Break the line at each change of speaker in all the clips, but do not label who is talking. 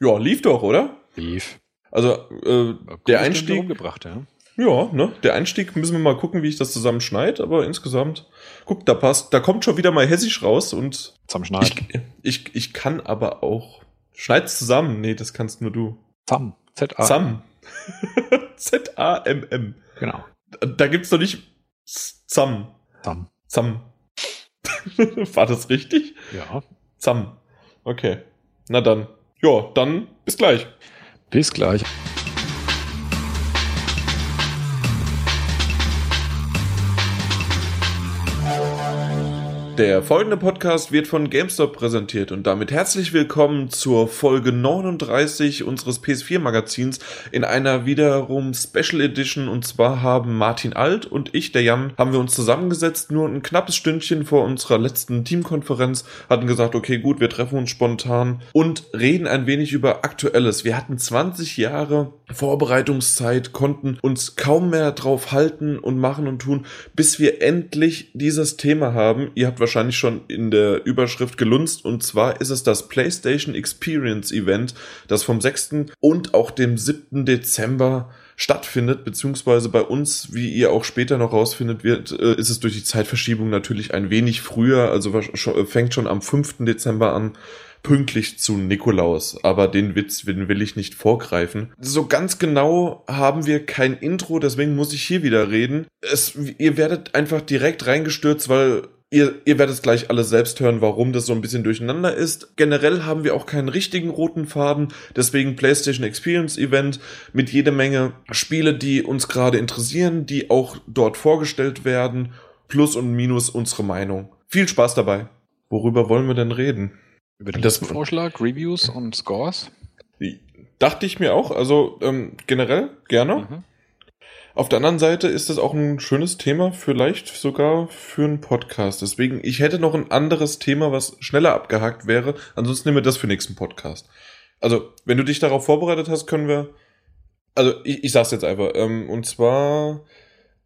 Ja, lief doch, oder?
Lief.
Also, äh, der Einstieg.
Umgebracht, ja.
Ja, ne? Der Einstieg müssen wir mal gucken, wie ich das zusammen schneide, aber insgesamt, guck, da passt, da kommt schon wieder mal hessisch raus und.
Zusammenschneid.
Ich, ich, ich kann aber auch. Schneid's zusammen. Nee, das kannst nur du.
Zam. Z-A.
Zam. Z-A-M-M.
Genau.
Da gibt's doch nicht Zam.
Zam.
Zam. War das richtig?
Ja.
Zam. Okay. Na dann. Ja, dann bis gleich.
Bis gleich.
Der folgende Podcast wird von GameStop präsentiert und damit herzlich willkommen zur Folge 39 unseres PS4 Magazins in einer wiederum Special Edition und zwar haben Martin Alt und ich, der Jan, haben wir uns zusammengesetzt, nur ein knappes Stündchen vor unserer letzten Teamkonferenz, hatten gesagt, okay, gut, wir treffen uns spontan und reden ein wenig über Aktuelles. Wir hatten 20 Jahre Vorbereitungszeit, konnten uns kaum mehr drauf halten und machen und tun, bis wir endlich dieses Thema haben. Ihr habt wahrscheinlich schon in der Überschrift gelunzt. Und zwar ist es das PlayStation Experience Event, das vom 6. und auch dem 7. Dezember stattfindet, beziehungsweise bei uns, wie ihr auch später noch rausfindet wird, äh, ist es durch die Zeitverschiebung natürlich ein wenig früher, also fängt schon am 5. Dezember an, pünktlich zu Nikolaus, aber den Witz den will ich nicht vorgreifen. So ganz genau haben wir kein Intro, deswegen muss ich hier wieder reden. Es, ihr werdet einfach direkt reingestürzt, weil Ihr, ihr werdet gleich alles selbst hören, warum das so ein bisschen durcheinander ist. Generell haben wir auch keinen richtigen roten Faden, deswegen PlayStation Experience Event mit jede Menge Spiele, die uns gerade interessieren, die auch dort vorgestellt werden, plus und minus unsere Meinung. Viel Spaß dabei. Worüber wollen wir denn reden?
Über den das Vorschlag, Reviews und Scores?
Dachte ich mir auch, also ähm, generell gerne. Mhm. Auf der anderen Seite ist das auch ein schönes Thema, vielleicht sogar für einen Podcast. Deswegen, ich hätte noch ein anderes Thema, was schneller abgehakt wäre. Ansonsten nehmen wir das für den nächsten Podcast. Also, wenn du dich darauf vorbereitet hast, können wir. Also, ich, ich sag's jetzt einfach. Ähm, und zwar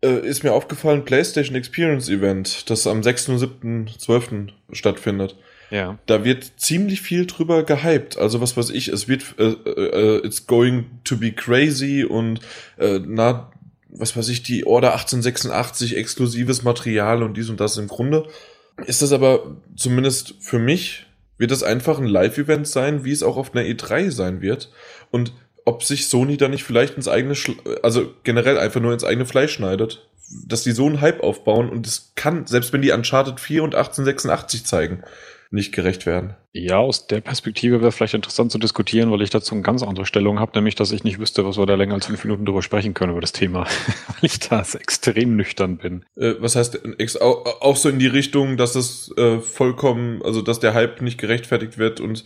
äh, ist mir aufgefallen, PlayStation Experience Event, das am 6. und 7. 12. stattfindet.
Ja.
Da wird ziemlich viel drüber gehypt. Also was weiß ich, es wird äh, äh, it's going to be crazy und äh, na was weiß ich, die Order 1886 exklusives Material und dies und das im Grunde. Ist das aber zumindest für mich, wird das einfach ein Live-Event sein, wie es auch auf einer E3 sein wird. Und ob sich Sony da nicht vielleicht ins eigene, Schla also generell einfach nur ins eigene Fleisch schneidet. Dass die so einen Hype aufbauen und es kann, selbst wenn die Uncharted 4 und 1886 zeigen, nicht gerecht werden.
Ja, aus der Perspektive wäre vielleicht interessant zu diskutieren, weil ich dazu eine ganz andere Stellung habe, nämlich, dass ich nicht wüsste, was wir da länger als fünf Minuten drüber sprechen können über das Thema, weil ich da extrem nüchtern bin.
Äh, was heißt auch so in die Richtung, dass es äh, vollkommen, also dass der Hype nicht gerechtfertigt wird und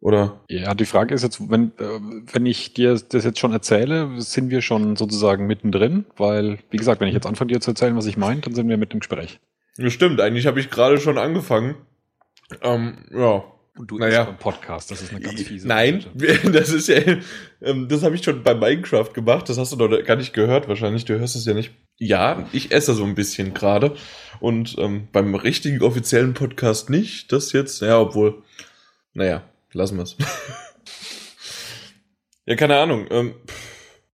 oder?
Ja, die Frage ist jetzt, wenn, äh, wenn ich dir das jetzt schon erzähle, sind wir schon sozusagen mittendrin, weil, wie gesagt, wenn ich jetzt anfange dir zu erzählen, was ich meine, dann sind wir mit dem Gespräch.
Ja, stimmt, eigentlich habe ich gerade schon angefangen. Ähm, ja.
Und du naja. beim Podcast, das ist eine ganz fiese.
Nein, Seite. das ist ja, ähm, das habe ich schon bei Minecraft gemacht, das hast du doch gar nicht gehört wahrscheinlich, du hörst es ja nicht. Ja, ich esse so ein bisschen gerade und ähm, beim richtigen offiziellen Podcast nicht, das jetzt, ja, obwohl, naja, lassen wir es. ja, keine Ahnung, ähm,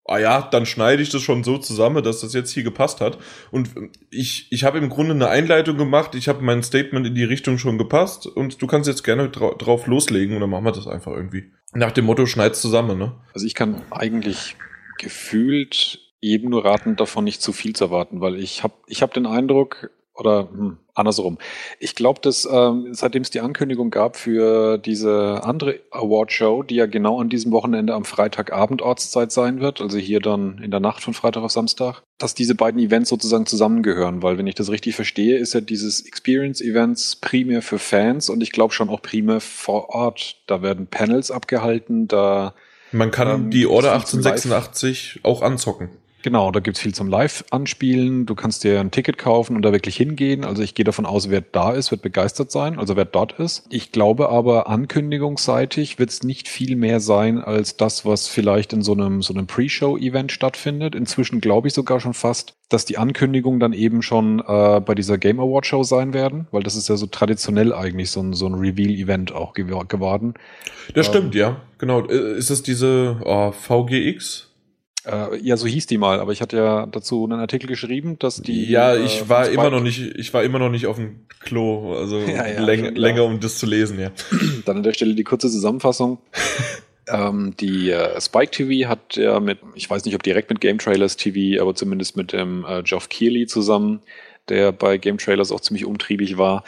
ah ja, dann schneide ich das schon so zusammen, dass das jetzt hier gepasst hat. Und ich, ich habe im Grunde eine Einleitung gemacht, ich habe mein Statement in die Richtung schon gepasst und du kannst jetzt gerne dra drauf loslegen und dann machen wir das einfach irgendwie. Nach dem Motto, schneid's zusammen, ne?
Also ich kann eigentlich gefühlt jedem nur raten, davon nicht zu viel zu erwarten, weil ich habe ich hab den Eindruck, oder hm, andersrum. Ich glaube, dass ähm, seitdem es die Ankündigung gab für diese andere Award-Show, die ja genau an diesem Wochenende am Freitagabend Ortszeit sein wird, also hier dann in der Nacht von Freitag auf Samstag, dass diese beiden Events sozusagen zusammengehören, weil wenn ich das richtig verstehe, ist ja dieses Experience-Events primär für Fans und ich glaube schon auch primär vor Ort. Da werden Panels abgehalten, da
man kann ähm, die Order 1886 auch anzocken.
Genau, da gibt's viel zum Live-Anspielen. Du kannst dir ein Ticket kaufen und da wirklich hingehen. Also ich gehe davon aus, wer da ist, wird begeistert sein, also wer dort ist. Ich glaube aber, ankündigungsseitig wird's nicht viel mehr sein als das, was vielleicht in so einem, so einem Pre-Show-Event stattfindet. Inzwischen glaube ich sogar schon fast, dass die Ankündigungen dann eben schon äh, bei dieser Game Award Show sein werden, weil das ist ja so traditionell eigentlich so ein, so ein Reveal-Event auch gew geworden.
Das ähm, stimmt, ja. Genau. Äh, ist es diese oh, VGX?
Äh, ja, so hieß die mal, aber ich hatte ja dazu einen Artikel geschrieben, dass die.
Ja, ich äh, war immer noch nicht, ich war immer noch nicht auf dem Klo, also ja, ja, läng länger, um das zu lesen, ja.
Dann an der Stelle die kurze Zusammenfassung. ähm, die äh, Spike TV hat ja mit, ich weiß nicht, ob direkt mit Game Trailers TV, aber zumindest mit dem äh, Geoff Keighley zusammen, der bei Game Trailers auch ziemlich umtriebig war,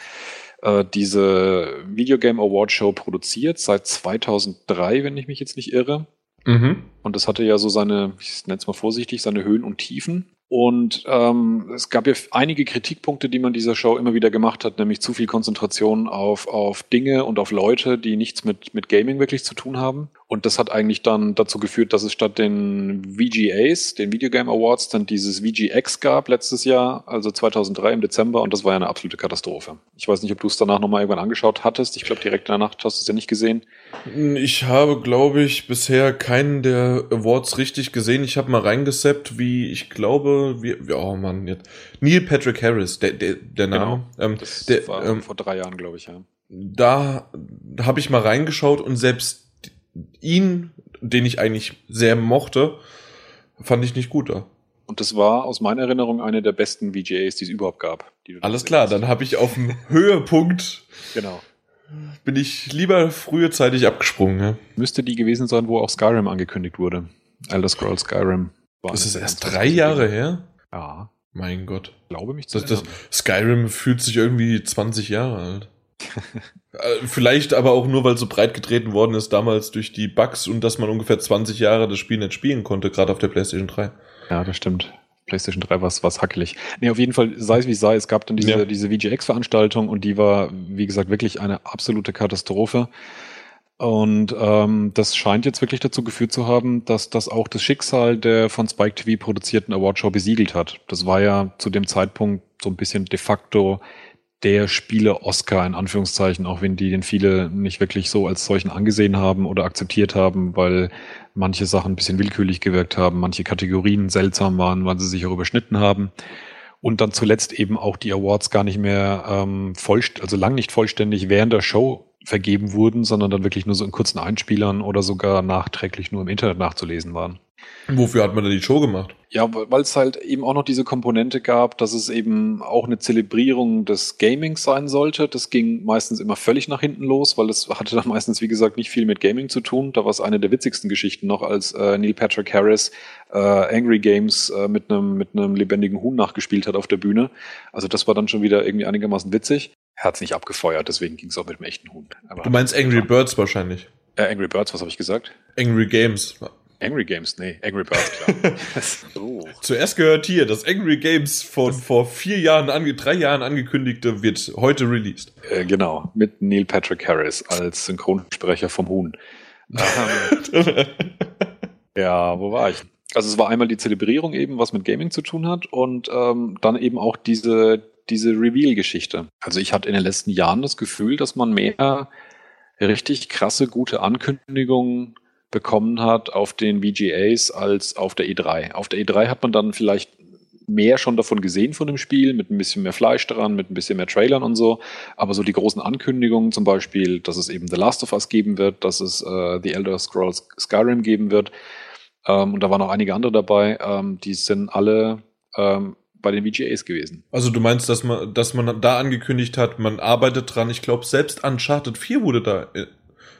äh, diese Videogame Award Show produziert seit 2003, wenn ich mich jetzt nicht irre. Mhm. Und das hatte ja so seine, ich nenne es mal vorsichtig, seine Höhen und Tiefen. Und ähm, es gab ja einige Kritikpunkte, die man dieser Show immer wieder gemacht hat, nämlich zu viel Konzentration auf, auf Dinge und auf Leute, die nichts mit, mit Gaming wirklich zu tun haben. Und das hat eigentlich dann dazu geführt, dass es statt den VGAs, den Video Game Awards, dann dieses VGX gab letztes Jahr, also 2003 im Dezember. Und das war ja eine absolute Katastrophe. Ich weiß nicht, ob du es danach nochmal irgendwann angeschaut hattest. Ich glaube, direkt in der Nacht hast du es ja nicht gesehen.
Ich habe, glaube ich, bisher keinen der Awards richtig gesehen. Ich habe mal reingeseppt, wie ich glaube, wie, oh Mann, jetzt. Neil Patrick Harris, der, der, der Name.
Genau, ähm, das der, war ähm, vor drei Jahren, glaube ich, ja.
Da habe ich mal reingeschaut und selbst ihn, den ich eigentlich sehr mochte, fand ich nicht gut da.
Und das war aus meiner Erinnerung eine der besten VGAs, die es überhaupt gab.
Alles klar, dann habe ich auf dem Höhepunkt.
Genau.
Bin ich lieber frühzeitig abgesprungen. Ja.
Müsste die gewesen sein, wo auch Skyrim angekündigt wurde. Elder Scrolls Skyrim.
War ist erst drei Jahre her?
Ja.
Mein Gott.
Glaube mich zu
das, das, Skyrim fühlt sich irgendwie 20 Jahre alt. Äh, vielleicht aber auch nur, weil so breit getreten worden ist damals durch die Bugs und dass man ungefähr 20 Jahre das Spiel nicht spielen konnte, gerade auf der PlayStation 3.
Ja, das stimmt. PlayStation 3 war es hackelig. Nee, auf jeden Fall, sei es wie es sei, es gab dann diese, ja. diese VGX-Veranstaltung und die war, wie gesagt, wirklich eine absolute Katastrophe. Und ähm, das scheint jetzt wirklich dazu geführt zu haben, dass das auch das Schicksal der von Spike TV produzierten Awardshow besiegelt hat. Das war ja zu dem Zeitpunkt so ein bisschen de facto der Spiele-Oscar in Anführungszeichen, auch wenn die den viele nicht wirklich so als solchen angesehen haben oder akzeptiert haben, weil manche Sachen ein bisschen willkürlich gewirkt haben, manche Kategorien seltsam waren, weil sie sich auch überschnitten haben. Und dann zuletzt eben auch die Awards gar nicht mehr ähm, voll, also lang nicht vollständig während der Show vergeben wurden, sondern dann wirklich nur so in kurzen Einspielern oder sogar nachträglich nur im Internet nachzulesen waren.
Wofür hat man denn die Show gemacht?
Ja, weil es halt eben auch noch diese Komponente gab, dass es eben auch eine Zelebrierung des Gamings sein sollte. Das ging meistens immer völlig nach hinten los, weil es hatte dann meistens, wie gesagt, nicht viel mit Gaming zu tun. Da war es eine der witzigsten Geschichten noch, als äh, Neil Patrick Harris äh, Angry Games äh, mit einem mit einem lebendigen Huhn nachgespielt hat auf der Bühne. Also das war dann schon wieder irgendwie einigermaßen witzig. Er hat es nicht abgefeuert, deswegen ging es auch mit dem echten Huhn.
Aber du meinst Angry Birds wahrscheinlich?
Äh, Angry Birds, was habe ich gesagt?
Angry Games.
Angry Games, nee, Angry Birds, klar.
Zuerst gehört hier, das Angry Games von das vor vier Jahren, ange drei Jahren angekündigte, wird heute released.
Äh, genau, mit Neil Patrick Harris als Synchronsprecher vom Huhn. ja, wo war ich? Also es war einmal die Zelebrierung eben, was mit Gaming zu tun hat und ähm, dann eben auch diese, diese Reveal-Geschichte. Also ich hatte in den letzten Jahren das Gefühl, dass man mehr richtig krasse, gute Ankündigungen bekommen hat auf den VGAs als auf der E3. Auf der E3 hat man dann vielleicht mehr schon davon gesehen von dem Spiel, mit ein bisschen mehr Fleisch dran, mit ein bisschen mehr Trailern und so. Aber so die großen Ankündigungen, zum Beispiel, dass es eben The Last of Us geben wird, dass es äh, The Elder Scrolls Skyrim geben wird, ähm, und da waren auch einige andere dabei, ähm, die sind alle ähm, bei den VGAs gewesen.
Also du meinst, dass man, dass man da angekündigt hat, man arbeitet dran. Ich glaube, selbst Uncharted 4 wurde da äh,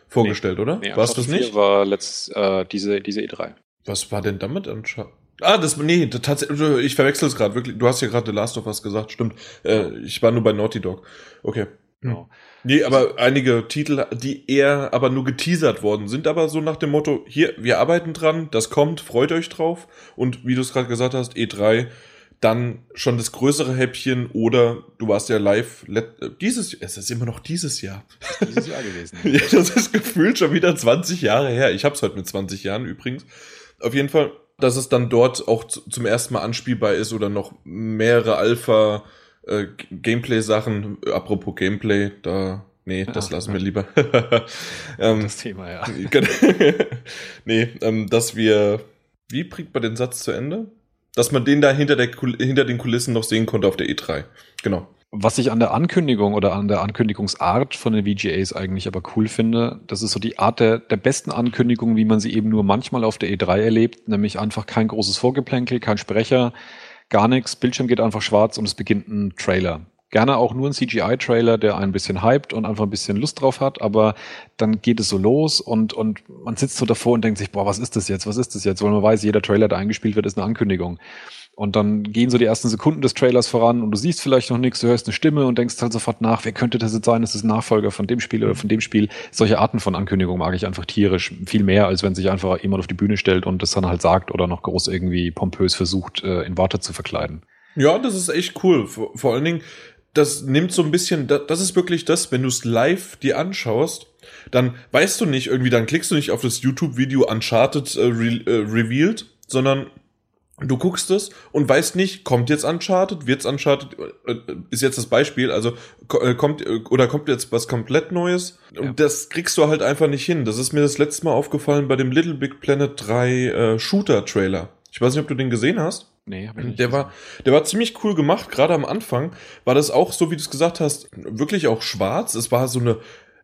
vorgestellt, nee, oder?
Nee, Warst du das nicht? war letzt, äh, diese, diese E3.
Was war denn damit Uncharted? Ah, das, nee, tatsächlich, ich verwechsel es gerade, wirklich. Du hast ja gerade The Last of Us gesagt, stimmt. Äh, ich war nur bei Naughty Dog. Okay. Genau. Nee, aber einige Titel, die eher aber nur geteasert worden sind, aber so nach dem Motto, hier, wir arbeiten dran, das kommt, freut euch drauf. Und wie du es gerade gesagt hast, E3, dann schon das größere Häppchen oder du warst ja live dieses es ist immer noch dieses Jahr.
Dieses Jahr gewesen.
ja, das ist gefühlt schon wieder 20 Jahre her. Ich hab's heute mit 20 Jahren übrigens. Auf jeden Fall dass es dann dort auch zum ersten Mal anspielbar ist oder noch mehrere Alpha äh, Gameplay-Sachen. Apropos Gameplay, da Nee, das ah, lassen wir lieber.
ähm, das Thema, ja.
nee, ähm, dass wir. Wie bringt man den Satz zu Ende? Dass man den da hinter, der, hinter den Kulissen noch sehen konnte auf der E3. Genau.
Was ich an der Ankündigung oder an der Ankündigungsart von den VGAs eigentlich aber cool finde, das ist so die Art der, der besten Ankündigung, wie man sie eben nur manchmal auf der E3 erlebt, nämlich einfach kein großes Vorgeplänkel, kein Sprecher, gar nichts, Bildschirm geht einfach schwarz und es beginnt ein Trailer. Gerne auch nur ein CGI-Trailer, der ein bisschen hypt und einfach ein bisschen Lust drauf hat, aber dann geht es so los und, und man sitzt so davor und denkt sich, boah, was ist das jetzt? Was ist das jetzt? Weil man weiß, jeder Trailer, der eingespielt wird, ist eine Ankündigung. Und dann gehen so die ersten Sekunden des Trailers voran und du siehst vielleicht noch nichts, du hörst eine Stimme und denkst halt sofort nach, wer könnte das jetzt sein? Ist es ein Nachfolger von dem Spiel oder von dem Spiel? Solche Arten von Ankündigungen mag ich einfach tierisch viel mehr, als wenn sich einfach jemand auf die Bühne stellt und das dann halt sagt oder noch groß irgendwie pompös versucht, äh, in Worte zu verkleiden.
Ja, das ist echt cool. Vor, vor allen Dingen, das nimmt so ein bisschen, das ist wirklich das, wenn du es live dir anschaust, dann weißt du nicht irgendwie, dann klickst du nicht auf das YouTube-Video Uncharted äh, re, äh, revealed, sondern du guckst es und weißt nicht, kommt jetzt Uncharted, wird's Uncharted, äh, ist jetzt das Beispiel, also äh, kommt äh, oder kommt jetzt was komplett Neues und ja. das kriegst du halt einfach nicht hin. Das ist mir das letzte Mal aufgefallen bei dem Little Big Planet 3 äh, Shooter Trailer. Ich weiß nicht, ob du den gesehen hast.
Nee,
hab ich nicht. Der war, der war ziemlich cool gemacht. Gerade am Anfang war das auch, so wie du es gesagt hast, wirklich auch schwarz. Es war so eine,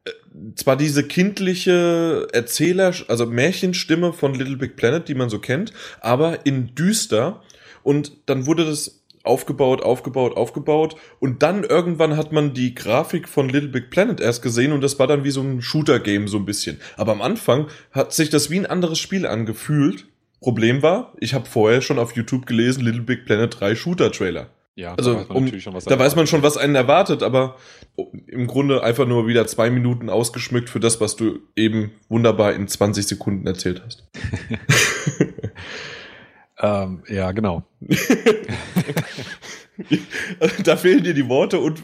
äh, zwar diese kindliche Erzähler, also Märchenstimme von Little Big Planet, die man so kennt, aber in düster. Und dann wurde das aufgebaut, aufgebaut, aufgebaut. Und dann irgendwann hat man die Grafik von Little Big Planet erst gesehen und das war dann wie so ein Shooter-Game so ein bisschen. Aber am Anfang hat sich das wie ein anderes Spiel angefühlt Problem war, ich habe vorher schon auf YouTube gelesen, Little Big Planet 3 Shooter-Trailer. Ja, also da weiß man, um, natürlich schon, was da weiß man schon, was einen erwartet, aber im Grunde einfach nur wieder zwei Minuten ausgeschmückt für das, was du eben wunderbar in 20 Sekunden erzählt hast.
ähm, ja, genau.
da fehlen dir die Worte und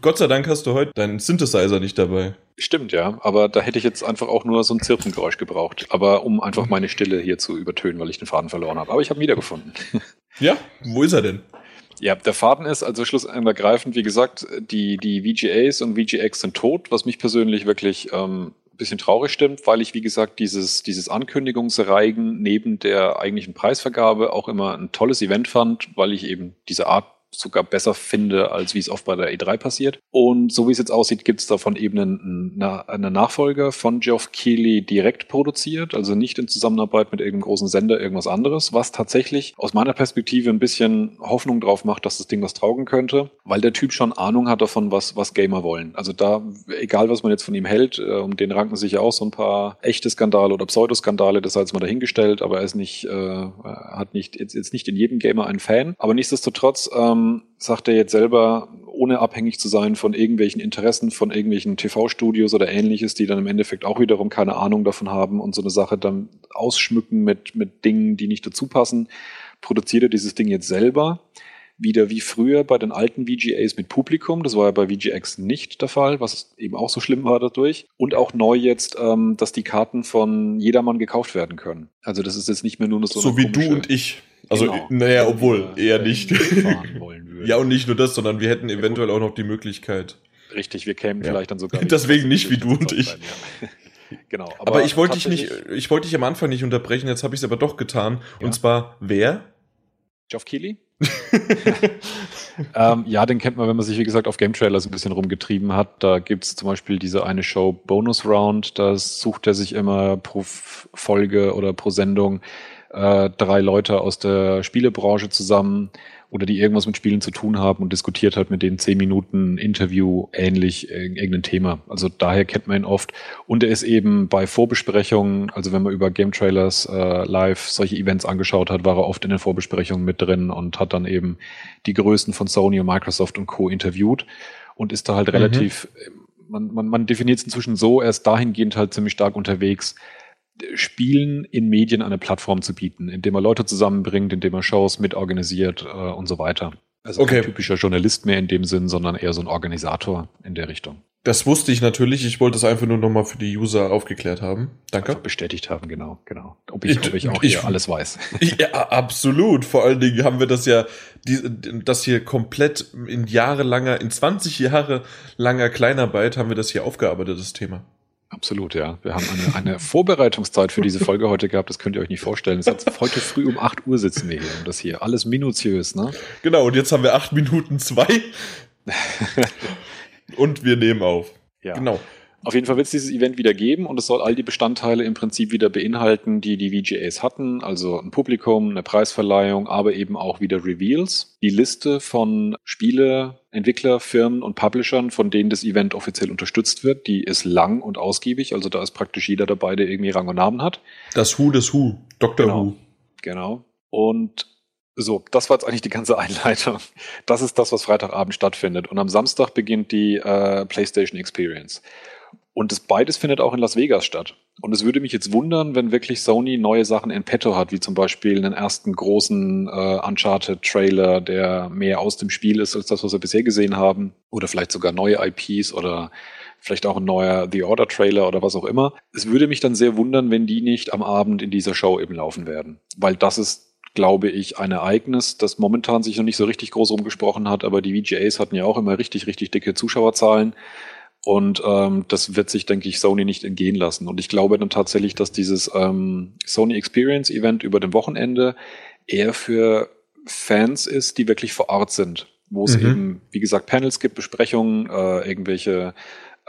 Gott sei Dank hast du heute deinen Synthesizer nicht dabei.
Stimmt, ja, aber da hätte ich jetzt einfach auch nur so ein Zirpengeräusch gebraucht, aber um einfach meine Stille hier zu übertönen, weil ich den Faden verloren habe. Aber ich habe ihn wiedergefunden.
Ja, wo ist er denn?
Ja, der Faden ist also schlussendlich wie gesagt, die, die VGAs und VGX sind tot, was mich persönlich wirklich ähm, bisschen traurig stimmt, weil ich, wie gesagt, dieses, dieses Ankündigungsreigen neben der eigentlichen Preisvergabe auch immer ein tolles Event fand, weil ich eben diese Art sogar besser finde, als wie es oft bei der E3 passiert. Und so wie es jetzt aussieht, gibt es davon eben einen, eine Nachfolger von Geoff Keighley direkt produziert, also nicht in Zusammenarbeit mit irgendeinem großen Sender, irgendwas anderes, was tatsächlich aus meiner Perspektive ein bisschen Hoffnung drauf macht, dass das Ding was taugen könnte, weil der Typ schon Ahnung hat davon, was, was Gamer wollen. Also da, egal was man jetzt von ihm hält, äh, um den ranken sich ja auch so ein paar echte Skandale oder Pseudoskandale, das sei jetzt mal dahingestellt, aber er ist nicht, äh, hat nicht, jetzt, jetzt nicht in jedem Gamer einen Fan. Aber nichtsdestotrotz, ähm, sagt er jetzt selber, ohne abhängig zu sein von irgendwelchen Interessen, von irgendwelchen TV-Studios oder ähnliches, die dann im Endeffekt auch wiederum keine Ahnung davon haben und so eine Sache dann ausschmücken mit, mit Dingen, die nicht dazu passen, produziert er dieses Ding jetzt selber. Wieder wie früher bei den alten VGAs mit Publikum. Das war ja bei VGX nicht der Fall, was eben auch so schlimm war dadurch. Und auch neu jetzt, ähm, dass die Karten von jedermann gekauft werden können. Also das ist jetzt nicht mehr nur so.
So wie du und ich. Also, genau. naja, obwohl, eher nicht. ja, und nicht nur das, sondern wir hätten eventuell auch noch die Möglichkeit.
Richtig, wir kämen ja. vielleicht dann sogar.
Deswegen nicht wie du und ich. Sein,
ja. genau.
Aber, aber ich wollte dich nicht, ich wollte dich am Anfang nicht unterbrechen, jetzt habe ich es aber doch getan. Ja. Und zwar, wer?
Geoff Keighley? ähm, ja, den kennt man, wenn man sich, wie gesagt, auf Game Trailers ein bisschen rumgetrieben hat. Da gibt es zum Beispiel diese eine Show Bonus Round, da sucht er sich immer pro Folge oder pro Sendung äh, drei Leute aus der Spielebranche zusammen oder die irgendwas mit Spielen zu tun haben und diskutiert halt mit denen zehn Minuten Interview ähnlich irgendein Thema. Also daher kennt man ihn oft. Und er ist eben bei Vorbesprechungen, also wenn man über Game Trailers äh, live solche Events angeschaut hat, war er oft in den Vorbesprechungen mit drin und hat dann eben die Größen von Sony und Microsoft und Co. interviewt und ist da halt mhm. relativ, man, man, man definiert es inzwischen so, er ist dahingehend halt ziemlich stark unterwegs, Spielen in Medien eine Plattform zu bieten, indem er Leute zusammenbringt, indem er Shows mitorganisiert äh, und so weiter. Also okay. kein typischer Journalist mehr in dem Sinn, sondern eher so ein Organisator in der Richtung.
Das wusste ich natürlich. Ich wollte es einfach nur nochmal für die User aufgeklärt haben. Danke. Einfach
bestätigt haben, genau, genau. Ob ich, ob ich auch ich, hier alles weiß.
Ja, absolut. Vor allen Dingen haben wir das ja, die, das hier komplett in jahrelanger, in 20 Jahre langer Kleinarbeit haben wir das hier aufgearbeitet, das Thema.
Absolut, ja. Wir haben eine, eine Vorbereitungszeit für diese Folge heute gehabt, das könnt ihr euch nicht vorstellen. Es hat, heute früh um 8 Uhr sitzen wir hier und das hier. Alles minutiös, ne?
Genau, und jetzt haben wir 8 Minuten 2. Und wir nehmen auf.
Ja. Genau. Auf jeden Fall wird es dieses Event wieder geben und es soll all die Bestandteile im Prinzip wieder beinhalten, die die VGAs hatten, also ein Publikum, eine Preisverleihung, aber eben auch wieder Reveals. Die Liste von Spiele, Entwicklerfirmen und Publishern, von denen das Event offiziell unterstützt wird, die ist lang und ausgiebig, also da ist praktisch jeder dabei, der irgendwie Rang und Namen hat.
Das Who des Who, Dr.
Genau.
Who.
Genau. Und so, das war jetzt eigentlich die ganze Einleitung. Das ist das, was Freitagabend stattfindet. Und am Samstag beginnt die äh, PlayStation Experience. Und das beides findet auch in Las Vegas statt. Und es würde mich jetzt wundern, wenn wirklich Sony neue Sachen in petto hat, wie zum Beispiel einen ersten großen äh, Uncharted-Trailer, der mehr aus dem Spiel ist als das, was wir bisher gesehen haben. Oder vielleicht sogar neue IPs oder vielleicht auch ein neuer The Order-Trailer oder was auch immer. Es würde mich dann sehr wundern, wenn die nicht am Abend in dieser Show eben laufen werden. Weil das ist glaube ich, ein Ereignis, das momentan sich noch nicht so richtig groß rumgesprochen hat, aber die VGAs hatten ja auch immer richtig, richtig dicke Zuschauerzahlen. Und ähm, das wird sich, denke ich, Sony nicht entgehen lassen. Und ich glaube dann tatsächlich, dass dieses ähm, Sony Experience Event über dem Wochenende eher für Fans ist, die wirklich vor Ort sind, wo es mhm. eben, wie gesagt, Panels gibt, Besprechungen, äh, irgendwelche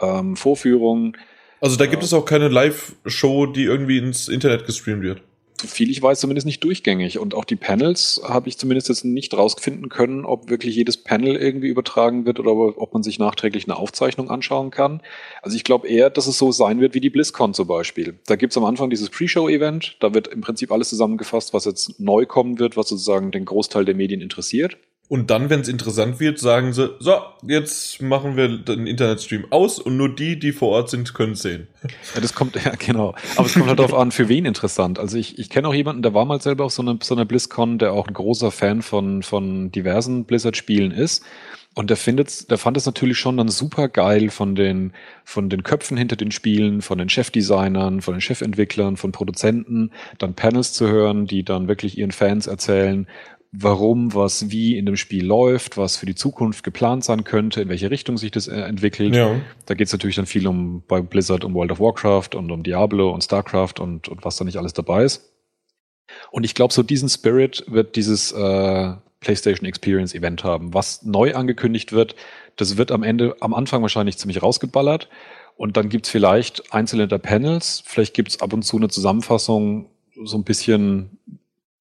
ähm, Vorführungen.
Also da gibt äh, es auch keine Live-Show, die irgendwie ins Internet gestreamt wird
so viel ich weiß, zumindest nicht durchgängig. Und auch die Panels habe ich zumindest jetzt nicht rausfinden können, ob wirklich jedes Panel irgendwie übertragen wird oder ob man sich nachträglich eine Aufzeichnung anschauen kann. Also ich glaube eher, dass es so sein wird wie die BlizzCon zum Beispiel. Da gibt es am Anfang dieses Pre-Show-Event, da wird im Prinzip alles zusammengefasst, was jetzt neu kommen wird, was sozusagen den Großteil der Medien interessiert.
Und dann, wenn es interessant wird, sagen sie, so, jetzt machen wir den Internetstream aus und nur die, die vor Ort sind, können sehen.
Ja, das kommt, ja, genau. Aber es kommt halt darauf an, für wen interessant. Also ich, ich kenne auch jemanden, der war mal selber auf so einer so eine BlizzCon, der auch ein großer Fan von, von diversen Blizzard-Spielen ist. Und der findet, der fand es natürlich schon dann super geil von den, von den Köpfen hinter den Spielen, von den Chefdesignern, von den Chefentwicklern, von Produzenten, dann Panels zu hören, die dann wirklich ihren Fans erzählen, warum, was, wie in dem Spiel läuft, was für die Zukunft geplant sein könnte, in welche Richtung sich das äh, entwickelt. Ja. Da geht es natürlich dann viel um bei Blizzard um World of Warcraft und um Diablo und StarCraft und, und was da nicht alles dabei ist. Und ich glaube, so diesen Spirit wird dieses äh, PlayStation Experience Event haben. Was neu angekündigt wird, das wird am Ende, am Anfang wahrscheinlich ziemlich rausgeballert. Und dann gibt's vielleicht einzelne der Panels, vielleicht gibt's ab und zu eine Zusammenfassung, so ein bisschen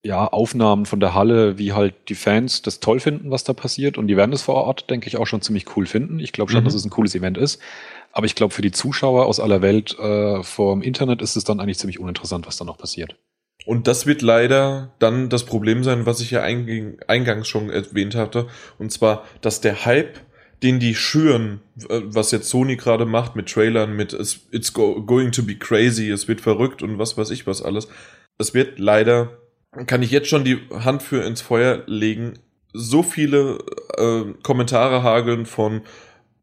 ja, Aufnahmen von der Halle, wie halt die Fans das toll finden, was da passiert. Und die werden es vor Ort, denke ich, auch schon ziemlich cool finden. Ich glaube schon, mhm. dass es ein cooles Event ist. Aber ich glaube, für die Zuschauer aus aller Welt äh, vom Internet ist es dann eigentlich ziemlich uninteressant, was da noch passiert.
Und das wird leider dann das Problem sein, was ich ja eingangs schon erwähnt hatte. Und zwar, dass der Hype, den die schüren, äh, was jetzt Sony gerade macht mit Trailern, mit It's going to be crazy, es wird verrückt und was weiß ich was alles. Es wird leider kann ich jetzt schon die Hand für ins Feuer legen, so viele äh, Kommentare hageln von,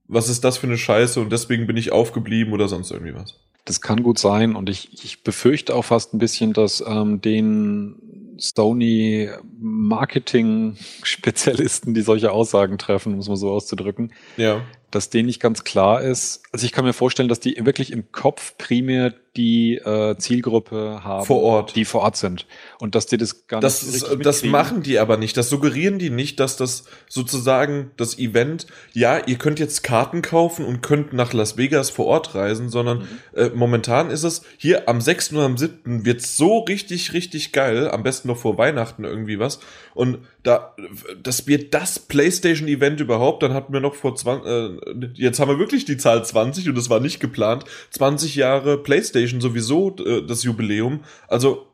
was ist das für eine Scheiße und deswegen bin ich aufgeblieben oder sonst irgendwie was.
Das kann gut sein und ich, ich befürchte auch fast ein bisschen, dass ähm, den Sony Marketing-Spezialisten, die solche Aussagen treffen, muss man so auszudrücken,
ja.
dass denen nicht ganz klar ist. Also ich kann mir vorstellen, dass die wirklich im Kopf primär die äh, Zielgruppe haben,
vor Ort.
die vor Ort sind. Und dass die das
gar das nicht ist, Das machen die aber nicht. Das suggerieren die nicht, dass das sozusagen das Event, ja, ihr könnt jetzt Karten kaufen und könnt nach Las Vegas vor Ort reisen, sondern mhm. äh, momentan ist es, hier am 6. und am 7. wird so richtig, richtig geil, am besten noch vor Weihnachten irgendwie was. Und da, das wird das PlayStation-Event überhaupt. Dann hatten wir noch vor 20, äh, jetzt haben wir wirklich die Zahl 20 und das war nicht geplant. 20 Jahre PlayStation sowieso äh, das Jubiläum. Also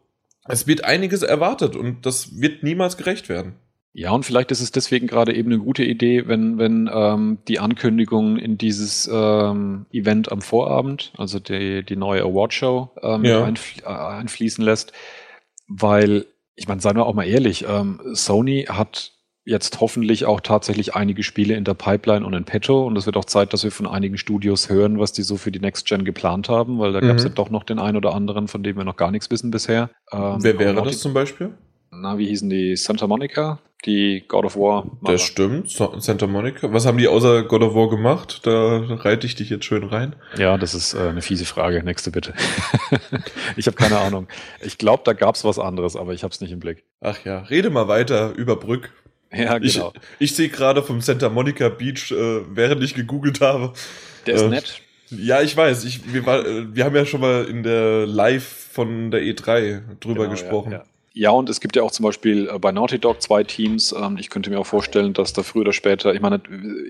es wird einiges erwartet und das wird niemals gerecht werden.
Ja, und vielleicht ist es deswegen gerade eben eine gute Idee, wenn, wenn ähm, die Ankündigung in dieses ähm, Event am Vorabend, also die, die neue Awardshow, ähm, ja. einfl äh, einfließen lässt, weil ich meine, seien wir auch mal ehrlich, ähm, Sony hat jetzt hoffentlich auch tatsächlich einige Spiele in der Pipeline und in petto. Und es wird auch Zeit, dass wir von einigen Studios hören, was die so für die Next Gen geplant haben, weil da mhm. gab es ja doch noch den einen oder anderen, von dem wir noch gar nichts wissen bisher.
Ähm, Wer wäre das zum Beispiel?
Na, wie hießen die? Santa Monica? Die God of War.
-Macher. Das stimmt, Santa Monica. Was haben die außer God of War gemacht? Da reite ich dich jetzt schön rein.
Ja, das ist äh, eine fiese Frage. Nächste bitte. ich habe keine Ahnung. Ich glaube, da gab es was anderes, aber ich habe es nicht im Blick.
Ach ja, rede mal weiter über Brück.
Ja, genau.
Ich, ich sehe gerade vom Santa Monica Beach, äh, während ich gegoogelt habe.
Der ist äh, nett.
Ja, ich weiß. Ich, wir, war, äh, wir haben ja schon mal in der Live von der E3 drüber genau, gesprochen.
Ja, ja. Ja, und es gibt ja auch zum Beispiel äh, bei Naughty Dog zwei Teams. Ähm, ich könnte mir auch vorstellen, dass da früher oder später, ich meine,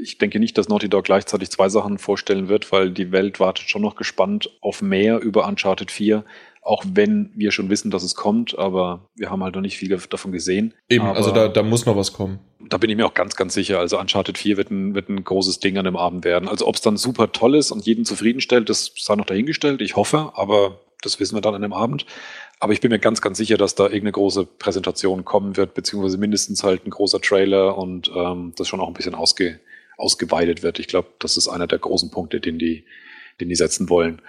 ich denke nicht, dass Naughty Dog gleichzeitig zwei Sachen vorstellen wird, weil die Welt wartet schon noch gespannt auf mehr über Uncharted 4 auch wenn wir schon wissen, dass es kommt, aber wir haben halt noch nicht viel davon gesehen.
Eben,
aber
also da, da muss noch was kommen.
Da bin ich mir auch ganz, ganz sicher. Also Uncharted 4 wird ein, wird ein großes Ding an dem Abend werden. Also ob es dann super toll ist und jeden zufriedenstellt, das sei noch dahingestellt. Ich hoffe, aber das wissen wir dann an dem Abend. Aber ich bin mir ganz, ganz sicher, dass da irgendeine große Präsentation kommen wird, beziehungsweise mindestens halt ein großer Trailer und ähm, das schon auch ein bisschen ausge, ausgeweitet wird. Ich glaube, das ist einer der großen Punkte, den die, den die setzen wollen.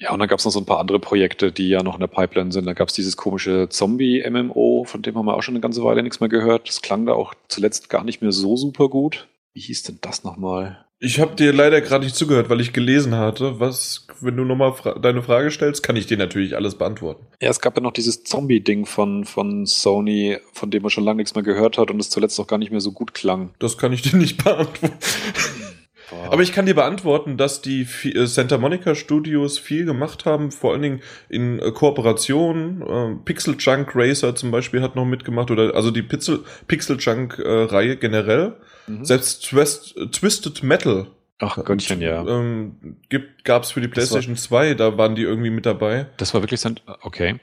Ja, und dann gab es noch so ein paar andere Projekte, die ja noch in der Pipeline sind. Da gab es dieses komische Zombie-MMO, von dem haben wir auch schon eine ganze Weile nichts mehr gehört. Das klang da auch zuletzt gar nicht mehr so super gut. Wie hieß denn das nochmal?
Ich habe dir leider gerade nicht zugehört, weil ich gelesen hatte. Was, wenn du nochmal fra deine Frage stellst, kann ich dir natürlich alles beantworten.
Ja, es gab ja noch dieses Zombie-Ding von, von Sony, von dem man schon lange nichts mehr gehört hat und es zuletzt auch gar nicht mehr so gut klang.
Das kann ich dir nicht beantworten. Boah. Aber ich kann dir beantworten, dass die äh, Santa Monica Studios viel gemacht haben, vor allen Dingen in äh, Kooperation. Äh, Pixel Junk Racer zum Beispiel hat noch mitgemacht, oder also die Pixel, Pixel Junk äh, Reihe generell. Mhm. Selbst Twist, Twisted Metal.
Ach Gottchen, ja.
Ähm, gibt, gab's für die PlayStation war, 2, da waren die irgendwie mit dabei.
Das war wirklich, okay.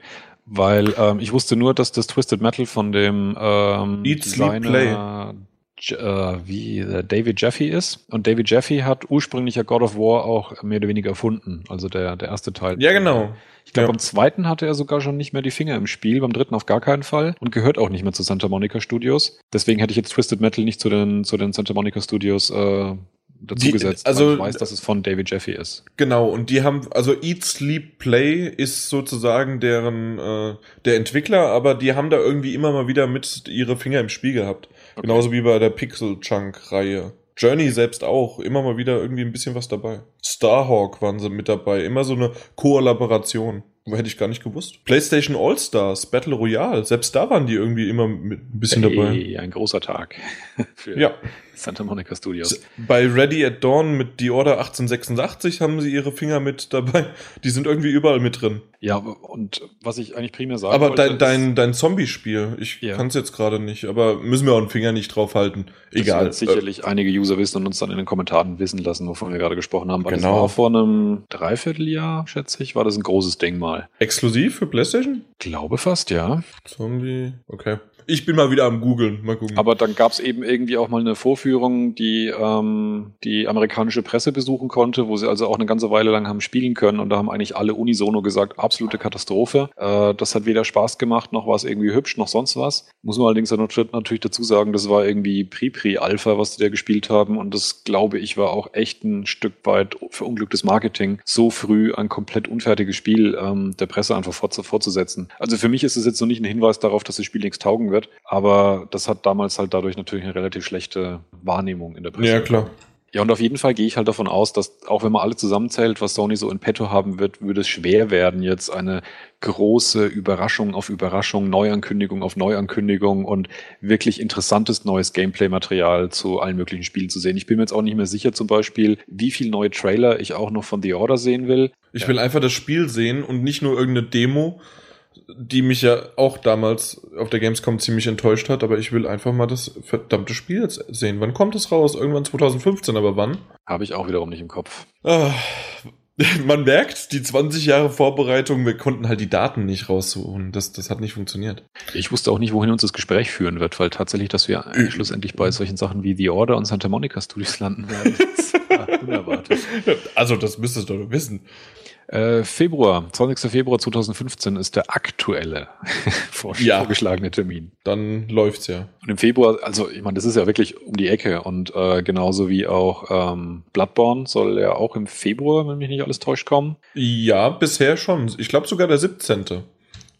Weil ähm, ich wusste nur, dass das Twisted Metal von dem ähm,
Eat, Sleep, Play
wie äh, David Jeffy ist. Und David Jeffy hat ursprünglich ja God of War auch mehr oder weniger erfunden. Also der, der erste Teil.
Ja, genau.
Ich glaube,
ja.
beim zweiten hatte er sogar schon nicht mehr die Finger im Spiel, beim dritten auf gar keinen Fall und gehört auch nicht mehr zu Santa Monica Studios. Deswegen hätte ich jetzt Twisted Metal nicht zu den, zu den Santa Monica Studios äh, dazugesetzt,
also
ich weiß, dass es von David Jeffy ist.
Genau, und die haben, also Eat, Sleep, Play ist sozusagen deren, äh, der Entwickler, aber die haben da irgendwie immer mal wieder mit ihre Finger im Spiel gehabt. Okay. Genauso wie bei der Pixel Chunk-Reihe. Journey selbst auch, immer mal wieder irgendwie ein bisschen was dabei. Starhawk waren sie mit dabei, immer so eine Kollaboration. Hätte ich gar nicht gewusst. PlayStation All-Stars, Battle Royale, selbst da waren die irgendwie immer mit ein bisschen hey, dabei.
Ein großer Tag
für ja.
Santa Monica Studios.
Bei Ready at Dawn mit The Order 1886 haben sie ihre Finger mit dabei. Die sind irgendwie überall mit drin.
Ja, und was ich eigentlich primär sagen
Aber wollte, dein, dein, dein Zombie-Spiel, ich ja. kann es jetzt gerade nicht, aber müssen wir auch einen Finger nicht drauf halten. Egal.
Das sicherlich äh, einige User wissen und uns dann in den Kommentaren wissen lassen, wovon wir gerade gesprochen haben. Weil genau. Das war vor einem Dreivierteljahr, schätze ich, war das ein großes Ding mal.
Exklusiv für PlayStation?
Glaube fast, ja.
Zombie, okay. Ich bin mal wieder am googeln, mal gucken.
Aber dann gab es eben irgendwie auch mal eine Vorführung, die ähm, die amerikanische Presse besuchen konnte, wo sie also auch eine ganze Weile lang haben spielen können und da haben eigentlich alle unisono gesagt, absolute Katastrophe. Äh, das hat weder Spaß gemacht, noch war es irgendwie hübsch, noch sonst was. Muss man allerdings natürlich dazu sagen, das war irgendwie Pri-Pri-Alpha, was die da gespielt haben und das, glaube ich, war auch echt ein Stück weit verunglücktes Marketing, so früh ein komplett unfertiges Spiel ähm, der Presse einfach fortzusetzen. Also für mich ist es jetzt noch nicht ein Hinweis darauf, dass das Spiel nichts taugen wird wird. Aber das hat damals halt dadurch natürlich eine relativ schlechte Wahrnehmung in der Presse.
Ja, klar.
Ja, und auf jeden Fall gehe ich halt davon aus, dass auch wenn man alle zusammenzählt, was Sony so in petto haben wird, würde es schwer werden, jetzt eine große Überraschung auf Überraschung, Neuankündigung auf Neuankündigung und wirklich interessantes neues Gameplay-Material zu allen möglichen Spielen zu sehen. Ich bin mir jetzt auch nicht mehr sicher zum Beispiel, wie viel neue Trailer ich auch noch von The Order sehen will.
Ich will einfach das Spiel sehen und nicht nur irgendeine Demo, die mich ja auch damals auf der Gamescom ziemlich enttäuscht hat, aber ich will einfach mal das verdammte Spiel jetzt sehen. Wann kommt es raus? Irgendwann 2015, aber wann?
Habe ich auch wiederum nicht im Kopf.
Ah, man merkt, die 20 Jahre Vorbereitung, wir konnten halt die Daten nicht raussuchen. Das, das hat nicht funktioniert.
Ich wusste auch nicht, wohin uns das Gespräch führen wird, weil tatsächlich, dass wir schlussendlich bei solchen Sachen wie The Order und Santa Monica Studios landen werden,
unerwartet. Also, das müsstest du doch wissen.
Äh, Februar, 20. Februar 2015 ist der aktuelle
Ja.
vorgeschlagene Termin.
Dann läuft's ja.
Und im Februar, also ich meine, das ist ja wirklich um die Ecke und äh, genauso wie auch ähm, Bloodborne soll ja auch im Februar, wenn mich nicht alles täuscht, kommen.
Ja, bisher schon. Ich glaube sogar der 17.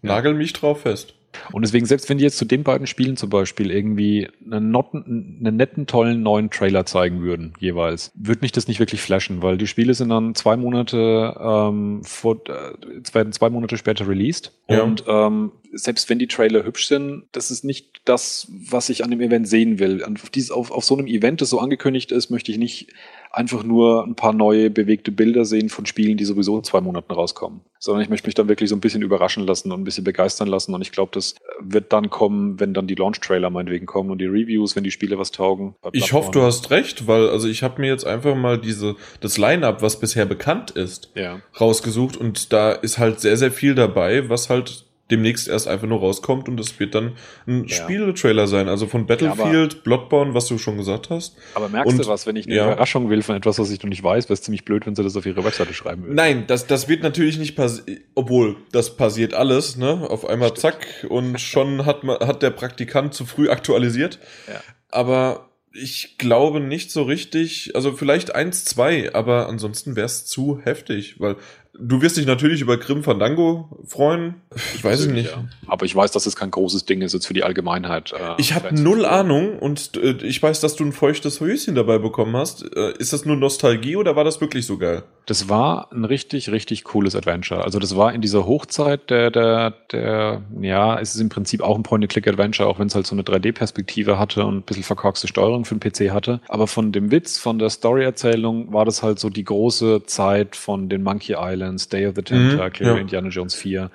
Nagel mich drauf fest.
Und deswegen, selbst wenn die jetzt zu den beiden Spielen zum Beispiel irgendwie einen, notten, einen netten, tollen neuen Trailer zeigen würden, jeweils, würde mich das nicht wirklich flashen, weil die Spiele sind dann zwei Monate ähm, vor, äh, werden zwei Monate später released.
Ja.
Und ähm, selbst wenn die Trailer hübsch sind, das ist nicht das, was ich an dem Event sehen will. Auf, dieses, auf, auf so einem Event, das so angekündigt ist, möchte ich nicht einfach nur ein paar neue bewegte Bilder sehen von Spielen, die sowieso in zwei Monaten rauskommen. Sondern ich möchte mich dann wirklich so ein bisschen überraschen lassen und ein bisschen begeistern lassen. Und ich glaube, das wird dann kommen, wenn dann die Launch-Trailer meinetwegen kommen und die Reviews, wenn die Spiele was taugen.
Ich hoffe, du hast recht, weil also ich habe mir jetzt einfach mal diese das Line-up, was bisher bekannt ist,
Ja.
rausgesucht und da ist halt sehr sehr viel dabei, was halt demnächst erst einfach nur rauskommt und es wird dann ein
Ja.
Spieletrailer sein, also von Battlefield, Bloodborne, was du schon gesagt hast.
Aber merkst
Und-
du was, wenn ich eine
ja.
Überraschung will von etwas, was ich noch nicht weiß, wäre es ziemlich blöd, wenn sie das auf ihre Webseite schreiben würden.
Nein, das, das wird natürlich nicht passieren, obwohl das passiert alles, ne? Auf einmal zack und schon hat, man, hat der Praktikant zu früh aktualisiert.
Ja.
Aber ich glaube nicht so richtig, also vielleicht eins, zwei, aber ansonsten wäre es zu heftig, weil du wirst dich natürlich über Grim Fandango freuen. Ich weiß es nicht.
Ja. Aber ich weiß, dass es kein großes Ding ist jetzt für die Allgemeinheit. äh,
Ich habe null Ahnung und äh, ich weiß, dass du ein feuchtes Höschen dabei bekommen hast. Äh, ist das nur Nostalgie oder war das wirklich so geil?
Das war ein richtig, richtig cooles Adventure. Also das war in dieser Hochzeit der, der, der, ja, es ist im Prinzip auch ein Point-and-Click-Adventure, auch wenn es halt so eine 3D-Perspektive hatte und ein bisschen verkorkste Steuerung für den PC hatte. Aber von dem Witz, von der Story-Erzählung war das halt so die große Zeit von den Monkey Islands, Day of the Tentacle,
ja.
Indiana Jones 4.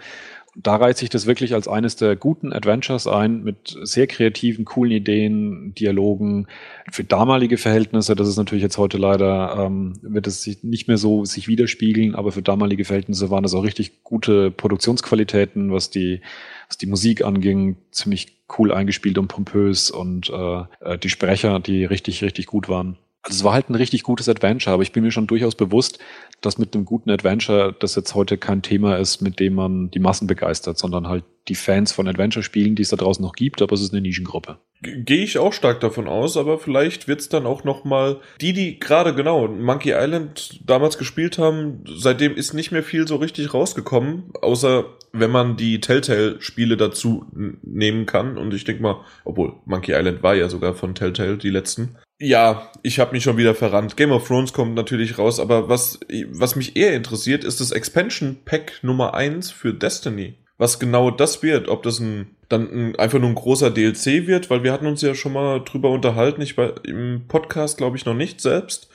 Und da reiht sich das wirklich als eines der guten Adventures ein, mit sehr kreativen, coolen Ideen, Dialogen. Für damalige Verhältnisse, das ist natürlich jetzt heute leider, ähm, wird es sich nicht mehr so sich widerspiegeln, aber für damalige Verhältnisse waren das auch richtig gute Produktionsqualitäten, was die, was die Musik anging, ziemlich cool eingespielt und pompös und äh, äh, die Sprecher, die richtig, richtig gut waren. Also es war halt ein richtig gutes Adventure, aber ich bin mir schon durchaus bewusst, dass mit einem guten Adventure das jetzt heute kein Thema ist, mit dem man die Massen begeistert, sondern halt die Fans von Adventure-Spielen, die es da draußen noch gibt, aber es ist eine Nischengruppe.
Gehe ich auch stark davon aus, aber vielleicht wird's dann auch noch mal die, die gerade genau Monkey Island damals gespielt haben, seitdem ist nicht mehr viel so richtig rausgekommen, außer wenn man die Telltale-Spiele dazu nehmen kann. Und ich denke mal, obwohl Monkey Island war ja sogar von Telltale die letzten. Ja, ich habe mich schon wieder verrannt. Game of Thrones kommt natürlich raus, aber was, was mich eher interessiert, ist das Expansion Pack Nummer 1 für Destiny. Was genau das wird, ob das ein, dann ein, einfach nur ein großer DLC wird, weil wir hatten uns ja schon mal drüber unterhalten, ich war im Podcast glaube ich noch nicht selbst,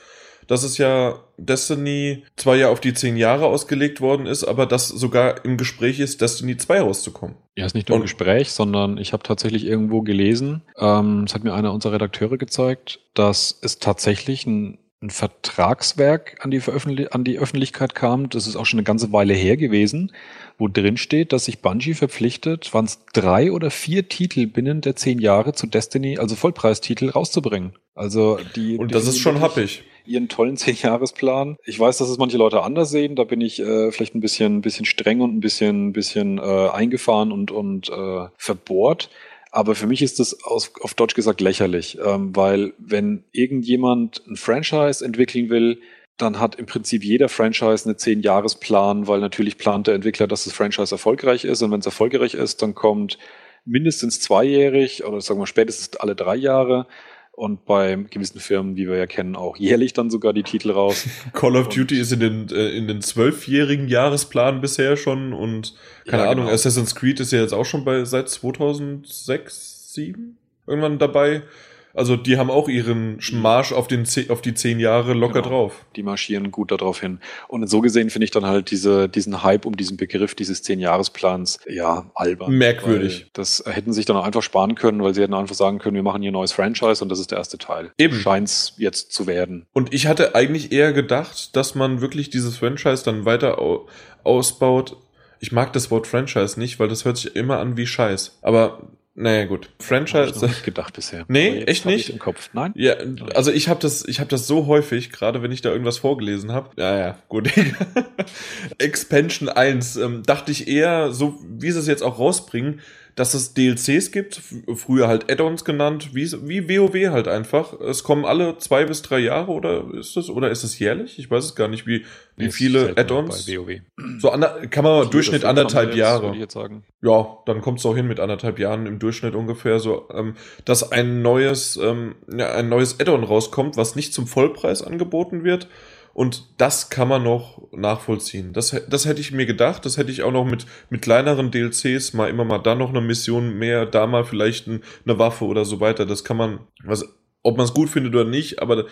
dass es ja Destiny zwar ja auf die 10 Jahre ausgelegt worden ist, aber dass sogar im Gespräch ist, Destiny 2 rauszukommen.
Ja, ist nicht nur
Und-
Gespräch, sondern ich habe tatsächlich irgendwo gelesen, ähm, das hat mir einer unserer Redakteure gezeigt, dass es tatsächlich ein, ein Vertragswerk an die, Veröffentlich an die Öffentlichkeit kam. Das ist auch schon eine ganze Weile her gewesen, wo drin steht, dass sich Bungie verpflichtet, waren es drei oder vier Titel binnen der zehn Jahre zu Destiny, also Vollpreistitel, rauszubringen. Also die
Und das ist schon happig.
Ihren tollen Zehn-Jahres-Plan. Ich weiß, dass es manche Leute anders sehen. Da bin ich äh, vielleicht ein bisschen, ein bisschen streng und ein bisschen, ein bisschen äh, eingefahren und, und äh, verbohrt. Aber für mich ist das aus, auf Deutsch gesagt lächerlich, ähm, weil wenn irgendjemand ein Franchise entwickeln will, dann hat im Prinzip jeder Franchise eine Zehn-Jahres-Plan, weil natürlich plant der Entwickler, dass das Franchise erfolgreich ist. Und wenn es erfolgreich ist, dann kommt mindestens zweijährig oder sagen wir spätestens alle drei Jahre und bei gewissen Firmen, wie wir ja kennen, auch jährlich dann sogar die Titel raus.
Call of
Und-
Duty ist in den, äh, in den zwölfjährigen Jahresplan bisher schon und keine
Ja,
Ahnung,
genau.
Assassin's Creed ist ja jetzt auch schon bei seit 2006, 7 irgendwann dabei. Also die haben auch ihren Marsch auf, den, auf die zehn Jahre locker
Genau.
drauf.
Die marschieren gut darauf hin. Und so gesehen finde ich dann halt diese, diesen Hype um diesen Begriff dieses Zehn-Jahres-Plans, ja, albern.
Merkwürdig.
Das hätten sie sich dann auch einfach sparen können, weil sie hätten einfach sagen können, wir machen hier ein neues Franchise und das ist der erste Teil.
Eben.
Scheint's jetzt zu werden.
Und ich hatte eigentlich eher gedacht, dass man wirklich dieses Franchise dann weiter au ausbaut. Ich mag das Wort Franchise nicht, weil das hört sich immer an wie Scheiß. Aber Naja, gut. Franchise.
Hab ich nicht gedacht bisher.
Nee, echt nicht?
Ich im Kopf. Nein?
Ja, also ich habe das, ich habe das so häufig, gerade wenn ich da irgendwas vorgelesen habe. Ja, ja, gut. Expansion 1 ähm, dachte ich eher, so wie sie es jetzt auch rausbringen, dass es DLCs gibt, früher halt Add-ons genannt, wie, wie WoW halt einfach. Es kommen alle zwei bis drei Jahre oder ist es oder ist es jährlich? Ich weiß es gar nicht, wie, wie viele Add-ons. So ander, kann man
Vier
Durchschnitt anderthalb
jetzt,
Jahre.
Würde ich jetzt sagen.
Ja, dann kommt es auch hin mit anderthalb Jahren im Durchschnitt ungefähr so, ähm, dass ein neues, ähm, ja, ein neues Add-on rauskommt, was nicht zum Vollpreis angeboten wird. Und das kann man noch nachvollziehen. Das, das hätte ich mir gedacht. Das hätte ich auch noch mit, mit kleineren DLCs mal immer mal da noch eine Mission mehr, da mal vielleicht ein, eine Waffe oder so weiter. Das kann man, was, ob man es gut findet oder nicht, aber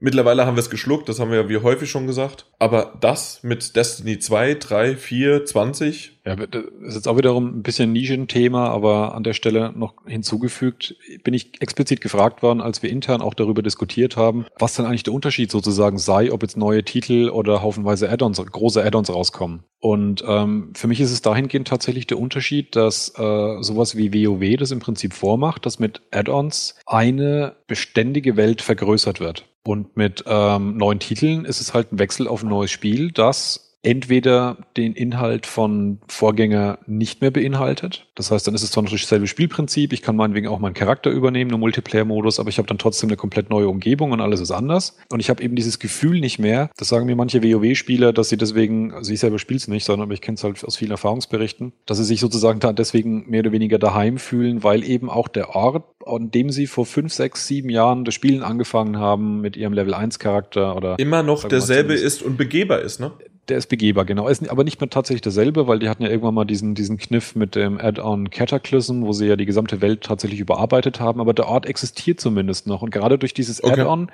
mittlerweile haben wir es geschluckt. Das haben wir ja wie häufig schon gesagt. Aber das mit Destiny 2, 3, 4, 20,
Ja, das ist jetzt auch wiederum ein bisschen Nischenthema, aber an der Stelle noch hinzugefügt, bin ich explizit gefragt worden, als wir intern auch darüber diskutiert haben, was denn eigentlich der Unterschied sozusagen sei, ob jetzt neue Titel oder haufenweise Add-ons, große Add-ons rauskommen. Und ähm, für mich ist es dahingehend tatsächlich der Unterschied, dass äh, sowas wie WoW das im Prinzip vormacht, dass mit Add-ons eine beständige Welt vergrößert wird. Und mit ähm, neuen Titeln ist es halt ein Wechsel auf ein neues Spiel, das entweder den Inhalt von Vorgänger nicht mehr beinhaltet. Das heißt, dann ist es zwar noch dasselbe Spielprinzip, ich kann meinetwegen auch meinen Charakter übernehmen, einen Multiplayer-Modus, aber ich habe dann trotzdem eine komplett neue Umgebung und alles ist anders. Und ich habe eben dieses Gefühl nicht mehr, das sagen mir manche WoW-Spieler, dass sie deswegen, also ich selber spiele es nicht, sondern aber ich kenne es halt aus vielen Erfahrungsberichten, dass sie sich sozusagen da deswegen mehr oder weniger daheim fühlen, weil eben auch der Ort, an dem sie vor fünf, sechs, sieben Jahren das Spielen angefangen haben mit ihrem Level 1 Charakter oder
immer noch derselbe ist und begehbar ist, ne?
Der ist begehbar, genau. Ist aber nicht mehr tatsächlich derselbe, weil die hatten ja irgendwann mal diesen, diesen Kniff mit dem Add-on Cataclysm, wo sie ja die gesamte Welt tatsächlich überarbeitet haben. Aber der Ort existiert zumindest noch. Und gerade durch dieses
Okay.
Add-on,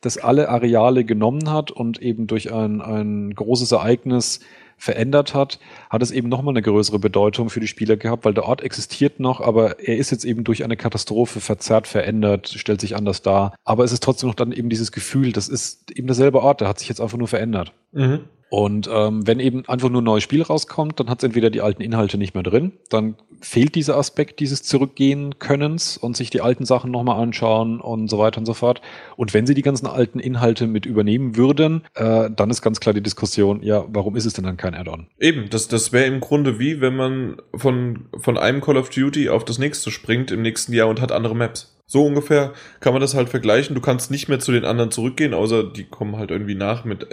das alle Areale genommen hat und eben durch ein, ein großes Ereignis verändert hat, hat es eben nochmal eine größere Bedeutung für die Spieler gehabt, weil der Ort existiert noch, aber er ist jetzt eben durch eine Katastrophe verzerrt, verändert, stellt sich anders dar. Aber es ist trotzdem noch dann eben dieses Gefühl, das ist eben derselbe Ort, der hat sich jetzt einfach nur verändert.
Mhm.
Und ähm, wenn eben einfach nur ein neues Spiel rauskommt, dann hat es entweder die alten Inhalte nicht mehr drin, dann fehlt dieser Aspekt dieses Zurückgehen Könnens und sich die alten Sachen nochmal anschauen und so weiter und so fort. Und wenn sie die ganzen alten Inhalte mit übernehmen würden, äh, dann ist ganz klar die Diskussion, ja, warum ist es denn dann kein Add-on?
Eben, das, das wäre im Grunde wie, wenn man von, von einem Call of Duty auf das nächste springt im nächsten Jahr und hat andere Maps. So ungefähr kann man das halt vergleichen. Du kannst nicht mehr zu den anderen zurückgehen, außer die kommen halt irgendwie nach mit,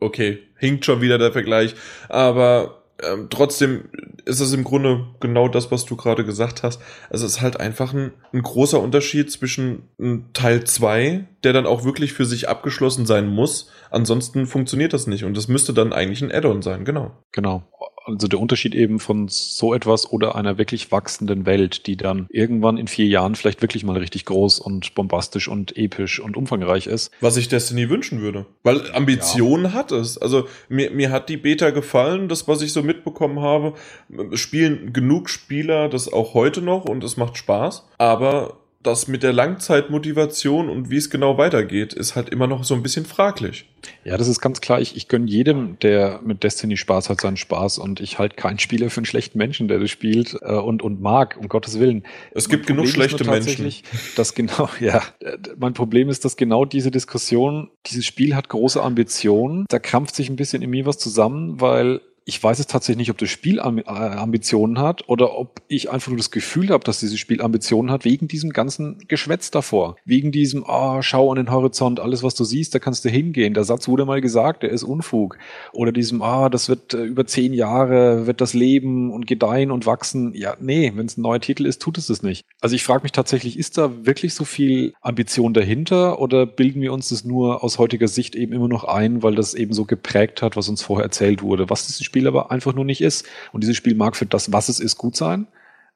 okay, hinkt schon wieder der Vergleich, aber ähm, trotzdem ist es im Grunde genau das, was du gerade gesagt hast. Also es ist halt einfach ein, ein großer Unterschied zwischen Teil 2, der dann auch wirklich für sich abgeschlossen sein muss. Ansonsten funktioniert das nicht und das müsste dann eigentlich ein Add-on sein, genau.
Genau. Also der Unterschied eben von so etwas oder einer wirklich wachsenden Welt, die dann irgendwann in vier Jahren vielleicht wirklich mal richtig groß und bombastisch und episch und umfangreich ist.
Was ich Destiny wünschen würde. Weil Ambitionen hat es. Also mir, mir hat die Beta gefallen, das, was ich so mitbekommen habe. Spielen genug Spieler das auch heute noch und es macht Spaß. Aber das mit der Langzeitmotivation und wie es genau weitergeht, ist halt immer noch so ein bisschen fraglich.
Ja, das ist ganz klar. Ich, ich gönne jedem, der mit Destiny Spaß hat, seinen Spaß und ich halte keinen Spieler für einen schlechten Menschen, der das spielt äh, und, und mag, um Gottes Willen.
Es gibt genug schlechte Menschen.
Dass genau, ja, mein Problem ist, dass genau diese Diskussion, dieses Spiel hat große Ambitionen. Da krampft sich ein bisschen in mir was zusammen, weil ich weiß es tatsächlich nicht, ob das Spiel äh, Ambitionen hat oder ob ich einfach nur das Gefühl habe, dass dieses Spiel Ambitionen hat, wegen diesem ganzen Geschwätz davor. Wegen diesem, ah, schau an den Horizont, alles, was du siehst, da kannst du hingehen. Der Satz wurde mal gesagt, der ist Unfug. Oder diesem, ah, das wird äh, über zehn Jahre, wird das leben und gedeihen und wachsen. Ja, nee, wenn es ein neuer Titel ist, tut es das nicht. Also ich frage mich tatsächlich, ist da wirklich so viel Ambition dahinter oder bilden wir uns das nur aus heutiger Sicht eben immer noch ein, weil das eben so geprägt hat, was uns vorher erzählt wurde, was dieses Spiel aber einfach nur nicht ist. Und dieses Spiel mag für das, was es ist, gut sein,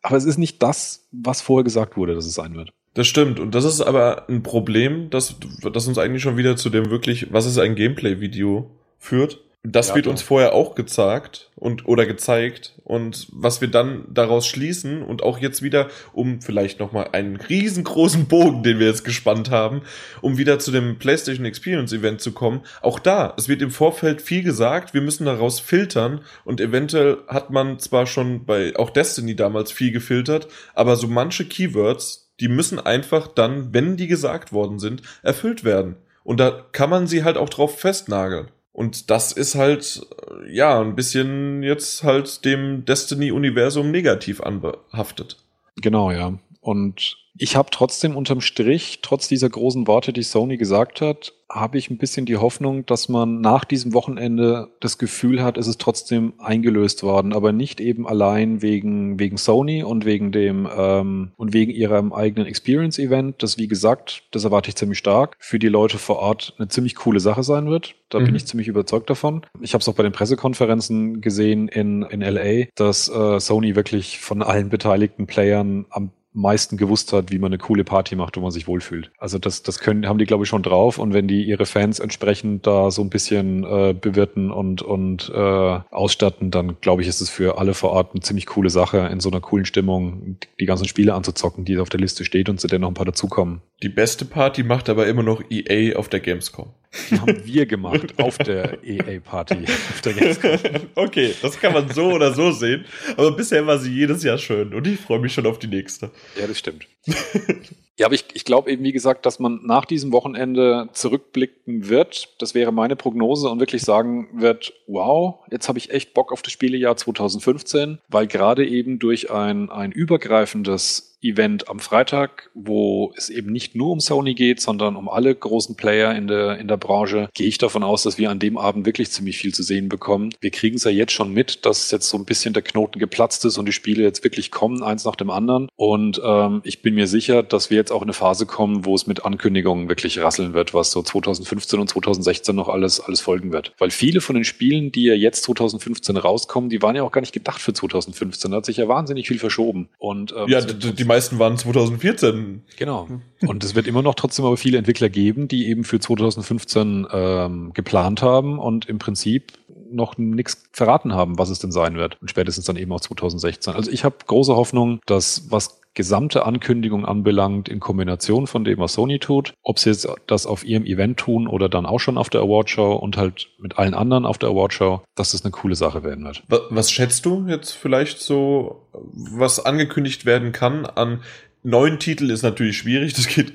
aber es ist nicht das, was vorher gesagt wurde, dass es sein wird.
Das stimmt. Und das ist aber ein Problem, das, das uns eigentlich schon wieder zu dem wirklich, was ist ein Gameplay-Video führt. Das
Ja,
wird uns vorher auch gezeigt und oder gezeigt und was wir dann daraus schließen und auch jetzt wieder, um vielleicht noch mal einen riesengroßen Bogen, den wir jetzt gespannt haben, um wieder zu dem PlayStation Experience Event zu kommen. Auch da, es wird im Vorfeld viel gesagt, wir müssen daraus filtern und eventuell hat man zwar schon bei auch Destiny damals viel gefiltert, aber so manche Keywords, die müssen einfach dann, wenn die gesagt worden sind, erfüllt werden. Und da kann man sie halt auch drauf festnageln. Und das ist halt, äh, ja, ein bisschen jetzt halt dem Destiny-Universum negativ anbehaftet.
Genau, ja. Und ich habe trotzdem unterm Strich, trotz dieser großen Worte, die Sony gesagt hat, habe ich ein bisschen die Hoffnung, dass man nach diesem Wochenende das Gefühl hat, es ist trotzdem eingelöst worden, aber nicht eben allein wegen, wegen Sony und wegen dem ähm, und wegen ihrem eigenen Experience-Event, das wie gesagt, das erwarte ich ziemlich stark, für die Leute vor Ort eine ziemlich coole Sache sein wird. Da
Mhm.
bin ich ziemlich überzeugt davon. Ich habe es auch bei den Pressekonferenzen gesehen in, in LA, dass äh, Sony wirklich von allen beteiligten Playern am meisten gewusst hat, wie man eine coole Party macht, wo man sich wohlfühlt. Also das, das können, haben die, glaube ich, schon drauf. Und wenn die ihre Fans entsprechend da so ein bisschen äh, bewirten und, und äh, ausstatten, dann glaube ich, ist es für alle vor Ort eine ziemlich coole Sache, in so einer coolen Stimmung die ganzen Spiele anzuzocken, die auf der Liste steht und zu denen noch ein paar dazukommen.
Die beste Party macht aber immer noch EA auf der Gamescom.
Die haben wir gemacht auf der EA-Party. Auf der Gamescom.
okay, das kann man so oder so sehen. Aber bisher war sie jedes Jahr schön und ich freue mich schon auf die nächste.
Ja, das stimmt. ja, aber ich, ich glaube eben, wie gesagt, dass man nach diesem Wochenende zurückblicken wird. Das wäre meine Prognose und wirklich sagen wird, wow, jetzt habe ich echt Bock auf das Spielejahr 2015, weil gerade eben durch ein, ein übergreifendes Event am Freitag, wo es eben nicht nur um Sony geht, sondern um alle großen Player in der, in der Branche, gehe ich davon aus, dass wir an dem Abend wirklich ziemlich viel zu sehen bekommen. Wir kriegen es ja jetzt schon mit, dass jetzt so ein bisschen der Knoten geplatzt ist und die Spiele jetzt wirklich kommen, eins nach dem anderen. Und ähm, ich bin mir sicher, dass wir jetzt auch in eine Phase kommen, wo es mit Ankündigungen wirklich rasseln wird, was so 2015 und 2016 noch alles, alles folgen wird. Weil viele von den Spielen, die ja jetzt 2015 rauskommen, die waren ja auch gar nicht gedacht für 2015. Da hat sich ja wahnsinnig viel verschoben. Und, ähm,
Ja,
es wird
d- die meisten waren 2014.
Genau. Und es wird immer noch trotzdem aber viele Entwickler geben, die eben für 2015 ähm, geplant haben und im Prinzip noch nichts verraten haben, was es denn sein wird. Und spätestens dann eben auch 2016. Also ich habe große Hoffnung, dass was gesamte Ankündigung anbelangt, in Kombination von dem, was Sony tut, ob sie jetzt das auf ihrem Event tun oder dann auch schon auf der Awardshow und halt mit allen anderen auf der Awardshow, dass das eine coole Sache werden wird.
Wa- Was schätzt du jetzt vielleicht so, was angekündigt werden kann an neuen Titeln ist natürlich schwierig, das geht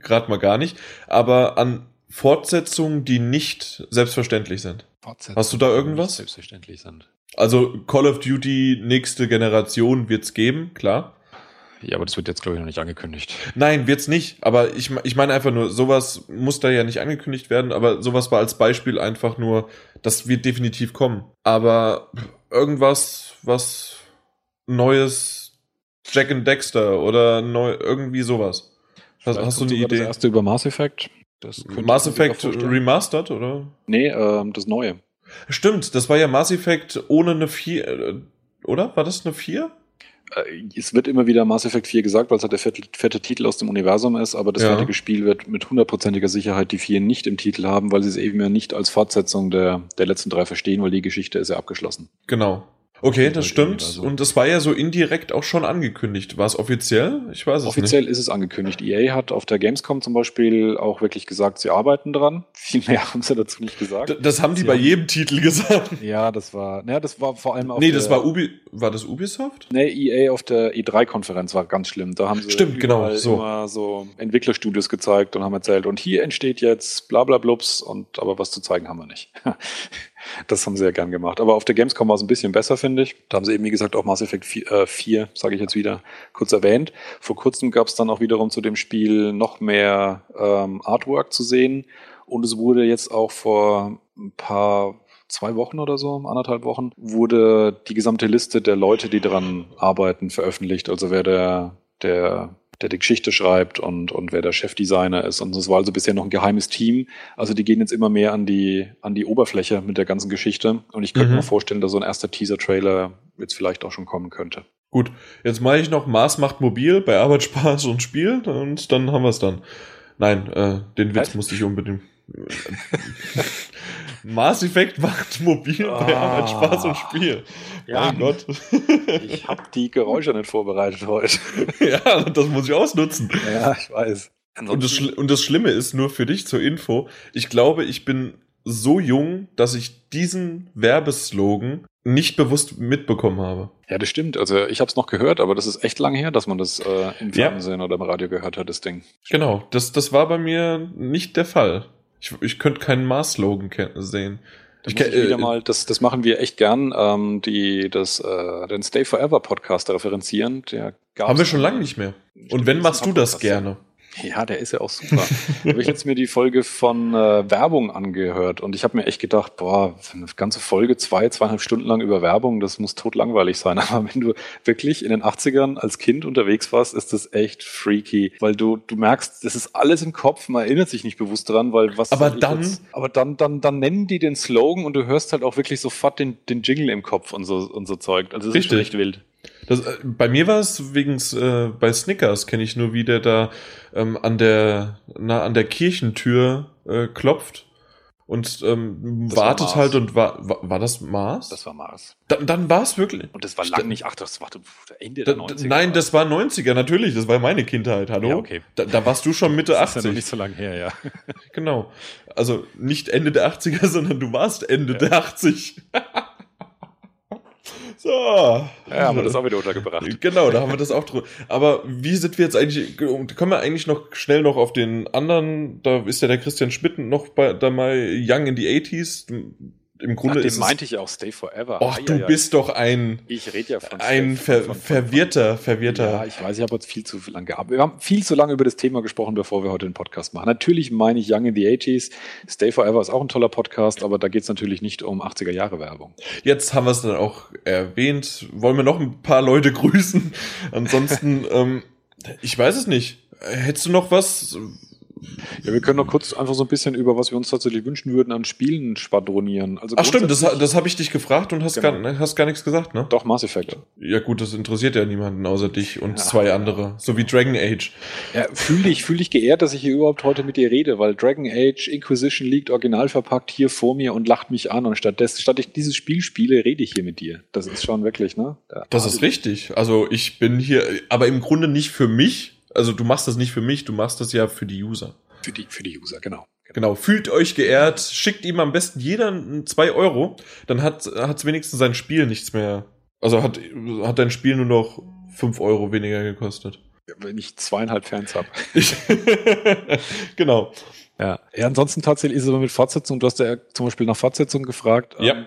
gerade mal gar nicht, aber an Fortsetzungen, die nicht selbstverständlich sind. Hast du da irgendwas?
Selbstverständlich sind.
Also Call of Duty nächste Generation wird's geben, klar.
Ja, aber das wird jetzt, glaube ich, noch nicht angekündigt.
Nein, wird's nicht. Aber ich, ich meine einfach nur, sowas muss da ja nicht angekündigt werden, aber sowas war als Beispiel einfach nur, das wird definitiv kommen. Aber irgendwas, was Neues, Jack and Dexter oder neu, irgendwie sowas. Hast, hast du eine
sogar Das
Idee?
erste über Mass Effect. Das
Mass Effect. Remastered, oder?
Nee, ähm, das Neue.
Stimmt, das war ja Mass Effect ohne eine 4, äh, oder? War das eine 4?
Äh, Es wird immer wieder Mass Effect 4 gesagt, weil es halt der fette, fette Titel aus dem Universum ist, aber das
Ja.
fertige Spiel wird mit hundertprozentiger Sicherheit die 4 nicht im Titel haben, weil sie es eben ja nicht als Fortsetzung der, der letzten drei verstehen, weil die Geschichte ist ja abgeschlossen.
Genau. Okay, das stimmt.
irgendwie da so.
Und das war ja so indirekt auch schon angekündigt. War es offiziell? Ich weiß es
Offiziell ist es angekündigt. EA hat auf der Gamescom zum Beispiel auch wirklich gesagt, sie arbeiten dran. Viel mehr haben sie dazu nicht gesagt.
nicht. D- Das haben die
Sie
bei
haben-
jedem Titel gesagt.
ja, das war, naja, das war vor allem auf
Nee, das war Ubi. War das Ubisoft?
Nee, EA auf der E3-Konferenz war ganz schlimm. Da haben sie
Stimmt, genau, so.
immer so Entwicklerstudios gezeigt und haben erzählt, und hier entsteht jetzt bla bla blubs, und aber was zu zeigen haben wir nicht. Das haben sie ja gern gemacht. Aber auf der Gamescom war es ein bisschen besser, finde ich. Da haben sie eben, wie gesagt, auch Mass Effect 4, äh, 4 sage ich jetzt wieder, kurz erwähnt. Vor kurzem gab es dann auch wiederum zu dem Spiel noch mehr ähm, Artwork zu sehen. Und es wurde jetzt auch vor ein paar zwei Wochen oder so, anderthalb Wochen, wurde die gesamte Liste der Leute, die daran arbeiten, veröffentlicht. Also wer der, der, der die Geschichte schreibt und, und wer der Chefdesigner ist. Und es war also bisher noch ein geheimes Team. Also die gehen jetzt immer mehr an die, an die Oberfläche mit der ganzen Geschichte. Und ich könnte
Mhm.
mir vorstellen, dass so ein erster Teaser-Trailer jetzt vielleicht auch schon kommen könnte.
Gut, jetzt mache ich noch Mars macht mobil bei Arbeit, Spaß und Spiel und dann haben wir es dann. Nein, äh, den Witz
Was?
musste ich unbedingt. Mass Effect macht mobil bei
Ah.
Arbeit Spaß und Spiel.
Ja.
Mein Gott.
Ich habe die Geräusche nicht vorbereitet heute.
ja, das muss ich ausnutzen.
Ja, ich weiß.
Und das, und das Schlimme ist nur für dich zur Info, ich glaube, ich bin so jung, dass ich diesen Werbeslogan nicht bewusst mitbekommen habe.
Ja, das stimmt. Also ich habe es noch gehört, aber das ist echt lang her, dass man das äh, im
Ja.
Fernsehen oder im Radio gehört hat, das Ding.
Genau, das, das war bei mir nicht der Fall. Ich, ich könnte keinen Mars-Slogan sehen. Ich
muss ich wieder
äh,
mal, das, das machen wir echt gern, ähm, die, das, äh, den Stay Forever Podcast referenzieren. Der
Haben wir schon lange nicht mehr. Und wenn, machst du das gerne.
Ja, der ist ja auch super. habe ich jetzt mir die Folge von äh, Werbung angehört und ich habe mir echt gedacht, boah, eine ganze Folge, zwei, zweieinhalb Stunden lang über Werbung, das muss totlangweilig sein. Aber wenn du wirklich in den 80ern als Kind unterwegs warst, ist das echt freaky, weil du, du merkst, das ist alles im Kopf, man erinnert sich nicht bewusst dran, weil was.
Aber dann-
Jetzt, aber dann, dann, dann nennen die den Slogan und du hörst halt auch wirklich sofort den, den Jingle im Kopf und so, und so Zeug. Also das ist
Richtig.
echt wild.
Das, äh, bei mir war es wegen äh, bei Snickers kenne ich nur, wie der da ähm, an der na, an der Kirchentür äh, klopft und ähm, wartet halt und war, war war das Mars?
Das war Mars.
dann dann war es wirklich.
Und das war lang nicht, ach, das war Ende
Da,
der
da,
90er.
nein, das war 90er, natürlich, das war meine Kindheit, hallo?
Ja, okay.
Da, da warst du schon Mitte
Das ist ja
80.
noch nicht so lange her, ja.
Genau. Also nicht Ende der 80er, sondern du warst Ende
Ja.
der 80. so.
Ja, haben wir das auch wieder untergebracht.
Genau, da haben wir das auch drüber. Aber wie sind wir jetzt eigentlich, können wir eigentlich noch schnell noch auf den anderen, da ist ja der Christian Schmidt noch bei, da mal Young in the 80s. Im Grunde
den
ist
meinte ich auch Stay Forever.
Och,
Ah,
du
ja, ja.
bist doch ein,
Ich rede ja von
ein
Stay-
ver,
von- von-
verwirrter, verwirrter.
ja, ich weiß, ich habe jetzt viel zu lange gehabt. Wir haben viel zu lange über das Thema gesprochen, bevor wir heute den Podcast machen. Natürlich meine ich Young in the 80s. Stay Forever ist auch ein toller Podcast, aber da geht es natürlich nicht um 80er Jahre Werbung.
Jetzt haben wir es dann auch erwähnt. Wollen wir noch ein paar Leute grüßen? Ansonsten, ähm, ich weiß es nicht. Hättest du noch was?
Ja, wir können noch kurz einfach so ein bisschen über, was wir uns tatsächlich wünschen würden, an Spielen schwadronieren. Also
Ach stimmt, das, das habe ich dich gefragt und hast,
Genau.
gar, hast gar nichts gesagt, ne?
Doch, Mass Effect.
Ja gut, das interessiert ja niemanden außer dich und
Ja.
zwei andere. So wie Dragon Age.
Ja, fühl dich, fühl dich geehrt, dass ich hier überhaupt heute mit dir rede, weil Dragon Age Inquisition liegt original verpackt hier vor mir und lacht mich an und stattdessen, statt ich dieses Spiel spiele, rede ich hier mit dir. Das ist schon wirklich, ne? Da-
Das ist richtig. Also ich bin hier, aber im Grunde nicht für mich. Also du machst das nicht für mich, du machst das ja für die User.
Für die, für die User, genau.
Genau, fühlt euch geehrt, schickt ihm am besten jeder zwei Euro, dann hat es wenigstens sein Spiel nichts mehr. Also hat, hat dein Spiel nur noch fünf Euro weniger gekostet.
Wenn ich zweieinhalb Fans habe.
Genau.
Ja. ja, ansonsten tatsächlich ist es aber mit Fortsetzung, du hast ja zum Beispiel nach Fortsetzung gefragt.
Ja.
Ähm,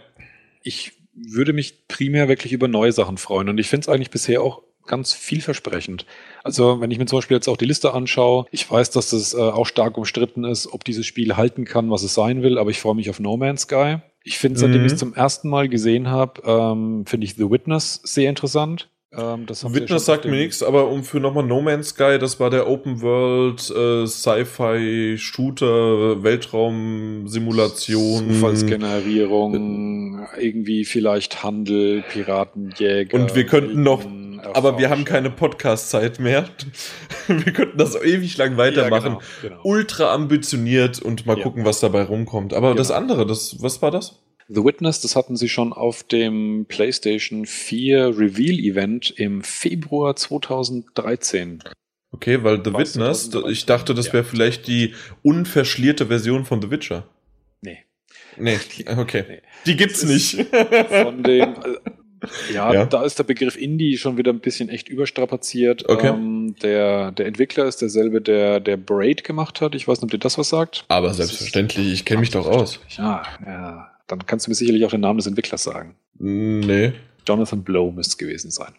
Ich würde mich primär wirklich über neue Sachen freuen und ich finde es eigentlich bisher auch ganz vielversprechend. Also wenn ich mir zum Beispiel jetzt auch die Liste anschaue, ich weiß, dass das äh, auch stark umstritten ist, ob dieses Spiel halten kann, was es sein will, aber ich freue mich auf No Man's Sky. Ich finde, seitdem
Mhm.
ich es zum ersten Mal gesehen habe, ähm, finde ich The Witness sehr interessant. Ähm, ja
Witness sagt mir nichts, aber um für nochmal No Man's Sky, das war der Open World äh, Sci-Fi Shooter Weltraum Simulation.
Zufallsgenerierung, irgendwie vielleicht Handel, Piratenjäger.
Und wir könnten noch, aber wir haben keine Podcast-Zeit mehr. wir könnten das ewig lang weitermachen.
Ja, genau, genau.
Ultra ambitioniert und mal
Ja.
gucken, was dabei rumkommt. Aber das
Genau.
andere, das, was war das?
The Witness, das hatten sie schon auf dem PlayStation 4 Reveal Event im Februar 2013.
Okay, weil The
Was,
Witness,
2013?
ich dachte, das
Ja.
wäre vielleicht die unverschlierte Version von The Witcher.
Nee.
Nee, okay.
Nee.
Die gibt's
Das
nicht.
Von dem, ja,
Ja.
da ist der Begriff Indie schon wieder ein bisschen echt überstrapaziert.
Okay.
Ähm, der, der Entwickler ist derselbe, der, der Braid gemacht hat. Ich weiß nicht, ob dir das was sagt.
Aber
Das
selbstverständlich, ich kenne mich doch aus.
Ja, ja. Dann kannst du mir sicherlich auch den Namen des Entwicklers sagen.
Nee.
Jonathan Blow müsste es gewesen sein.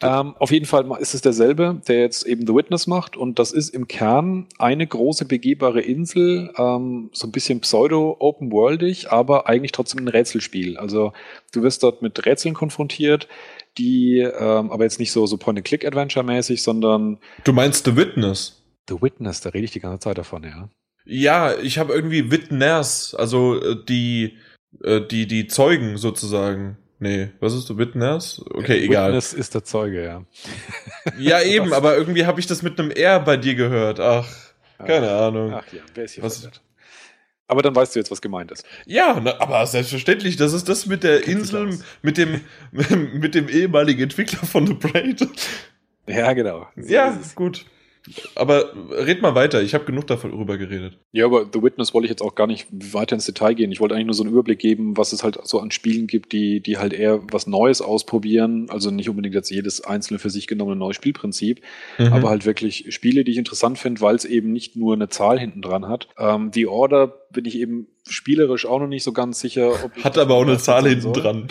Ähm, auf jeden Fall ist es derselbe, der jetzt eben The Witness macht und das ist im Kern eine große begehbare Insel, ähm, so ein bisschen pseudo-open-worldig, aber eigentlich trotzdem ein Rätselspiel. Also du wirst dort mit Rätseln konfrontiert, die ähm, aber jetzt nicht so, so Point-and-Click-Adventure-mäßig, sondern
Du meinst The Witness?
The Witness, da rede ich die ganze Zeit davon, ja.
Ja, ich habe irgendwie Witness, also äh, die, äh, die, die Zeugen sozusagen. Nee, was ist The Witness? Okay, egal.
Witness ist der Zeuge, ja.
Ja, eben, aber irgendwie habe ich das mit einem R bei dir gehört. Ach, keine Ahnung.
Ach ja, wer ist hier
Was-
verwirrt? Aber dann weißt du jetzt, was gemeint ist.
Ja, na, aber selbstverständlich, das ist das mit der Insel, mit dem, mit dem ehemaligen Entwickler von The Braid.
Ja, genau.
So ja, gut. Aber red mal weiter, ich habe genug darüber geredet.
Ja, aber The Witness wollte ich jetzt auch gar nicht weiter ins Detail gehen. Ich wollte eigentlich nur so einen Überblick geben, was es halt so an Spielen gibt, die, die halt eher was Neues ausprobieren. Also nicht unbedingt jetzt jedes einzelne für sich genommene neues Spielprinzip, mhm. aber halt wirklich Spiele, die ich interessant finde, weil es eben nicht nur eine Zahl hinten dran hat. Ähm, The Order bin ich eben spielerisch auch noch nicht so ganz sicher.
Hat aber auch eine Zahl hinten dran.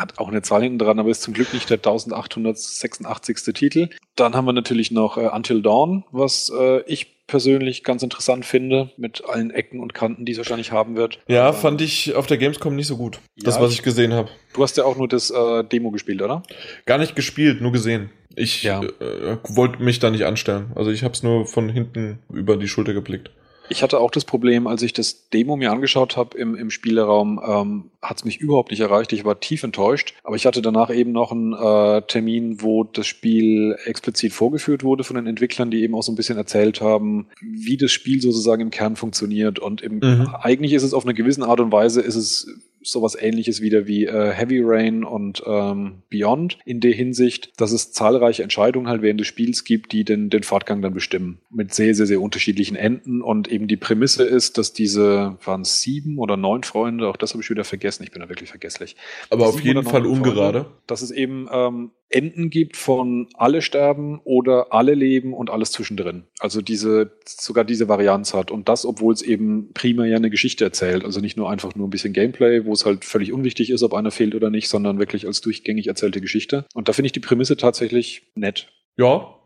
Hat auch eine Zahl hinten dran, aber ist zum Glück nicht der 1886. Titel. Dann haben wir natürlich noch äh, Until Dawn, was äh, ich persönlich ganz interessant finde, mit allen Ecken und Kanten, die es wahrscheinlich haben wird.
Ja, aber, fand ich auf der Gamescom nicht so gut. Ja, das, was ich gesehen habe.
Du hast ja auch nur das äh, Demo gespielt, oder?
Gar nicht gespielt, nur gesehen. Ich ja. äh, wollte mich da nicht anstellen. Also ich habe es nur von hinten über die Schulter geblickt.
Ich hatte auch das Problem, als ich das Demo mir angeschaut habe im, im Spieleraum, ähm, hat es mich überhaupt nicht erreicht. Ich war tief enttäuscht. Aber ich hatte danach eben noch einen äh, Termin, wo das Spiel explizit vorgeführt wurde von den Entwicklern, die eben auch so ein bisschen erzählt haben, wie das Spiel sozusagen im Kern funktioniert. Und im, mhm. eigentlich ist es auf eine gewisse Art und Weise, ist es sowas ähnliches wieder wie äh, Heavy Rain und ähm, Beyond in der Hinsicht, dass es zahlreiche Entscheidungen halt während des Spiels gibt, die den, den Fortgang dann bestimmen. Mit sehr, sehr, sehr unterschiedlichen Enden. Und eben die Prämisse ist, dass diese, waren es sieben oder neun Freunde, auch das habe ich wieder vergessen, ich bin da wirklich vergesslich.
Aber auf jeden Fall ungerade. Freunde,
dass es eben ähm, Enden gibt von alle sterben oder alle leben und alles zwischendrin. Also diese, sogar diese Varianz hat. Und das, obwohl es eben primär ja eine Geschichte erzählt. Also nicht nur einfach nur ein bisschen Gameplay, wo es halt völlig unwichtig ist, ob einer fehlt oder nicht, sondern wirklich als durchgängig erzählte Geschichte. Und da finde ich die Prämisse tatsächlich nett.
Ja,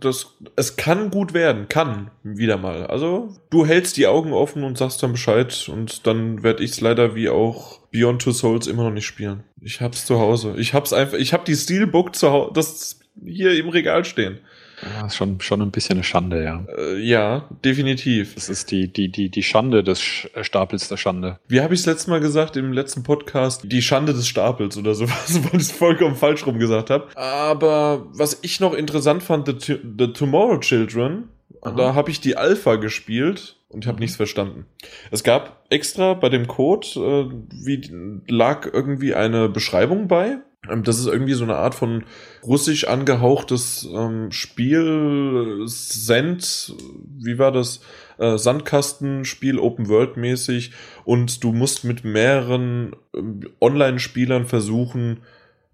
das, es kann gut werden, kann wieder mal. Also du hältst die Augen offen und sagst dann Bescheid und dann werde ich es leider wie auch Beyond Two Souls immer noch nicht spielen. Ich hab's zu Hause. Ich hab's einfach, ich hab die Steelbook zu Hause, das hier im Regal stehen.
Ja, ist schon, schon ein bisschen eine Schande, ja.
Äh, ja, definitiv.
Das ist die, die, die, die Schande des äh, Stapels der Schande.
Wie habe ich es letztes Mal gesagt im letzten Podcast? Die Schande des Stapels oder sowas, weil ich es vollkommen falsch rum gesagt habe. Aber was ich noch interessant fand, The, The Tomorrow Children, Aha. da habe ich die Alpha gespielt und ich habe nichts verstanden. Es gab extra bei dem Code, äh, wie lag irgendwie eine Beschreibung bei das ist irgendwie so eine Art von russisch angehauchtes ähm, Spiel, Send, wie war das? Äh, Sandkastenspiel, Open World mäßig und du musst mit mehreren äh, Online-Spielern versuchen,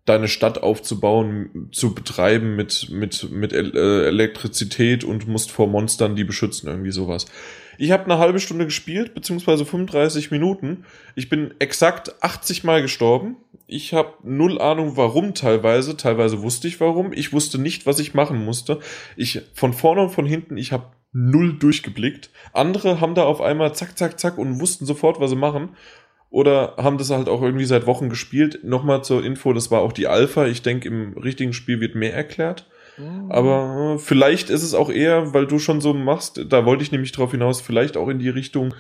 deine Stadt aufzubauen, zu betreiben mit, mit, mit äh, Elektrizität und musst vor Monstern die beschützen, irgendwie sowas. Ich habe eine halbe Stunde gespielt, beziehungsweise 35 Minuten. Ich bin exakt 80 Mal gestorben. Ich habe null Ahnung, warum teilweise. Teilweise wusste ich warum. Ich wusste nicht, was ich machen musste. Ich von vorne und von hinten, ich habe null durchgeblickt. Andere haben da auf einmal zack, zack, zack und wussten sofort, was sie machen. Oder haben das halt auch irgendwie seit Wochen gespielt. Nochmal zur Info, das war auch die Alpha. Ich denke, im richtigen Spiel wird mehr erklärt. Mhm. Aber vielleicht ist es auch eher, weil du schon so machst, da wollte ich nämlich drauf hinaus, vielleicht auch in die Richtung,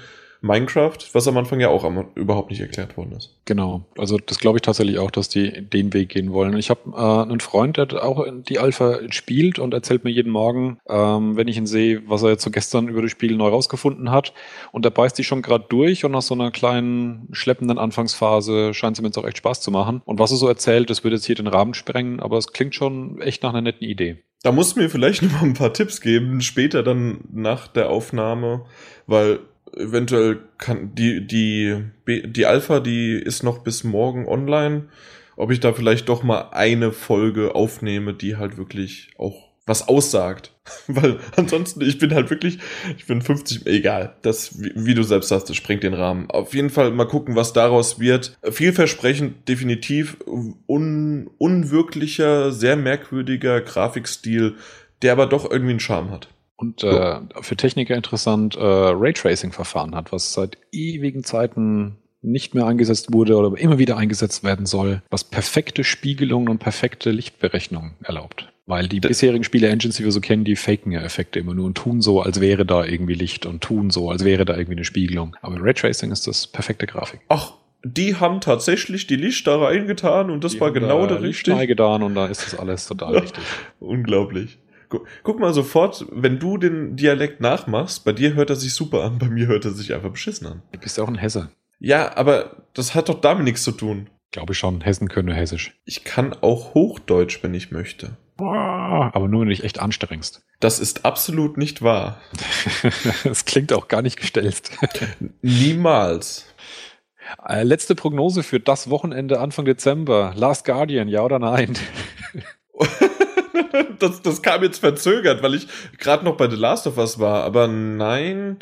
Minecraft, was am Anfang ja auch überhaupt nicht erklärt worden ist.
Genau, also das glaube ich tatsächlich auch, dass die den Weg gehen wollen. Ich habe äh, einen Freund, der auch die Alpha spielt und erzählt mir jeden Morgen, ähm, wenn ich ihn sehe, was er jetzt so gestern über das Spiel neu rausgefunden hat. Und der beißt sich schon gerade durch und nach so einer kleinen schleppenden Anfangsphase scheint es ihm jetzt auch echt Spaß zu machen. Und was er so erzählt, das würde jetzt hier den Rahmen sprengen, aber es klingt schon echt nach einer netten Idee.
Da musst du mir vielleicht noch mal ein paar Tipps geben, später dann nach der Aufnahme, weil eventuell kann die, die, die Alpha, die ist noch bis morgen online. Ob ich da vielleicht doch mal eine Folge aufnehme, die halt wirklich auch was aussagt. Weil ansonsten, ich bin halt wirklich, ich bin 50, egal. Das, wie, wie, du selbst sagst, das sprengt den Rahmen. Auf jeden Fall mal gucken, was daraus wird. Vielversprechend, definitiv. Un, unwirklicher, sehr merkwürdiger Grafikstil, der aber doch irgendwie einen Charme hat
und äh, für Techniker interessant äh, Raytracing-Verfahren hat, was seit ewigen Zeiten nicht mehr eingesetzt wurde oder immer wieder eingesetzt werden soll, was perfekte Spiegelungen und perfekte Lichtberechnung erlaubt. Weil die bisherigen Spiele-Engines, die wir so kennen, die faken ja Effekte immer nur und tun so, als wäre da irgendwie Licht und tun so, als wäre da irgendwie eine Spiegelung. Aber Raytracing ist das perfekte Grafik.
Ach, die haben tatsächlich die Lichter reingetan und das die war genau der
Licht reingetan und da ist das alles total wichtig.
Unglaublich. Guck, mal sofort, wenn du den Dialekt nachmachst, bei dir hört er sich super an, bei mir hört er sich einfach beschissen an.
Du bist ja auch ein Hesse.
Ja, aber das hat doch damit nichts zu tun.
Glaube ich schon. Hessen können nur Hessisch.
Ich kann auch Hochdeutsch, wenn ich möchte.
Aber nur, wenn du dich echt anstrengst.
Das ist absolut nicht wahr.
das klingt auch gar nicht gestellt.
Niemals.
Äh, letzte Prognose für das Wochenende Anfang Dezember. Last Guardian, ja oder nein?
Das, das kam jetzt verzögert, weil ich gerade noch bei The Last of Us war. Aber nein,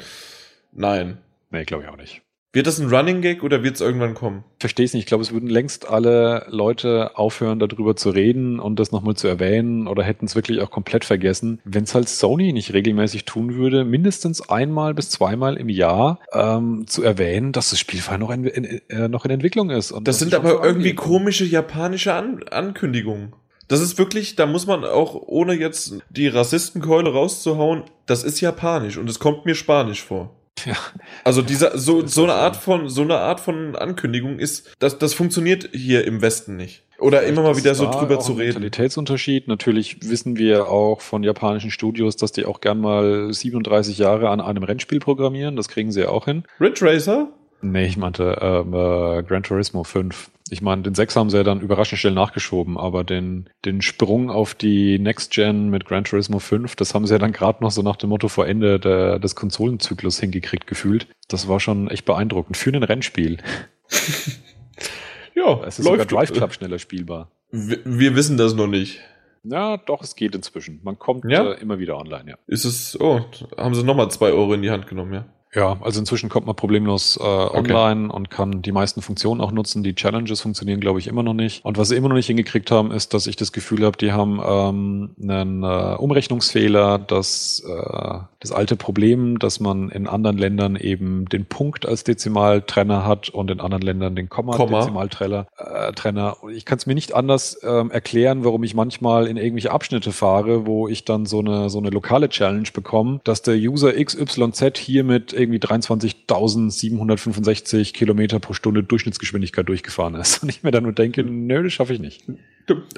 nein.
Nee, glaube ich auch nicht.
Wird das ein Running Gag oder wird es irgendwann kommen?
Verstehe es nicht. Ich glaube, es würden längst alle Leute aufhören, darüber zu reden und das nochmal zu erwähnen oder hätten es wirklich auch komplett vergessen. Wenn es halt Sony nicht regelmäßig tun würde, mindestens einmal bis zweimal im Jahr ähm, zu erwähnen, dass das Spielfall noch in, in, äh, noch in Entwicklung ist.
Das sind aber irgendwie komische japanische An Ankündigungen. Das ist wirklich, da muss man auch, ohne jetzt die Rassistenkeule rauszuhauen, das ist japanisch und es kommt mir spanisch vor. Ja. Also dieser so so eine Art von so eine Art von Ankündigung ist das das funktioniert hier im Westen nicht. Oder Vielleicht immer mal wieder so drüber zu reden.
Mentalitätsunterschied. Natürlich wissen wir auch von japanischen Studios, dass die auch gern mal 37 Jahre an einem Rennspiel programmieren. Das kriegen sie ja auch hin.
Ridge Racer?
Nee, ich meinte ähm, äh, Gran Turismo 5. Ich meine, den 6 haben sie ja dann überraschend schnell nachgeschoben, aber den, den Sprung auf die Next Gen mit Gran Turismo 5, das haben sie ja dann gerade noch so nach dem Motto vor Ende der, des Konsolenzyklus hingekriegt gefühlt. Das war schon echt beeindruckend. Für ein Rennspiel.
ja,
es ist sogar Drive Club schneller spielbar.
Wir, wir wissen das noch nicht.
Ja, doch, es geht inzwischen. Man kommt ja? äh, immer wieder online, ja.
Ist es, oh, haben sie nochmal zwei Euro in die Hand genommen, ja.
Ja, also inzwischen kommt man problemlos äh, online okay. und kann die meisten Funktionen auch nutzen. Die Challenges funktionieren, glaube ich, immer noch nicht. Und was sie immer noch nicht hingekriegt haben, ist, dass ich das Gefühl habe, die haben ähm, einen äh, Umrechnungsfehler, dass äh, das alte Problem, dass man in anderen Ländern eben den Punkt als Dezimaltrenner hat und in anderen Ländern den Komma-Dezimaltrenner. Äh, Trenner. Ich kann es mir nicht anders ähm, erklären, warum ich manchmal in irgendwelche Abschnitte fahre, wo ich dann so eine so eine lokale Challenge bekomme, dass der User XYZ hier mit irgendwie 23.765 Kilometer pro Stunde Durchschnittsgeschwindigkeit durchgefahren ist. Und ich mir dann nur denke, nö, das schaffe ich nicht.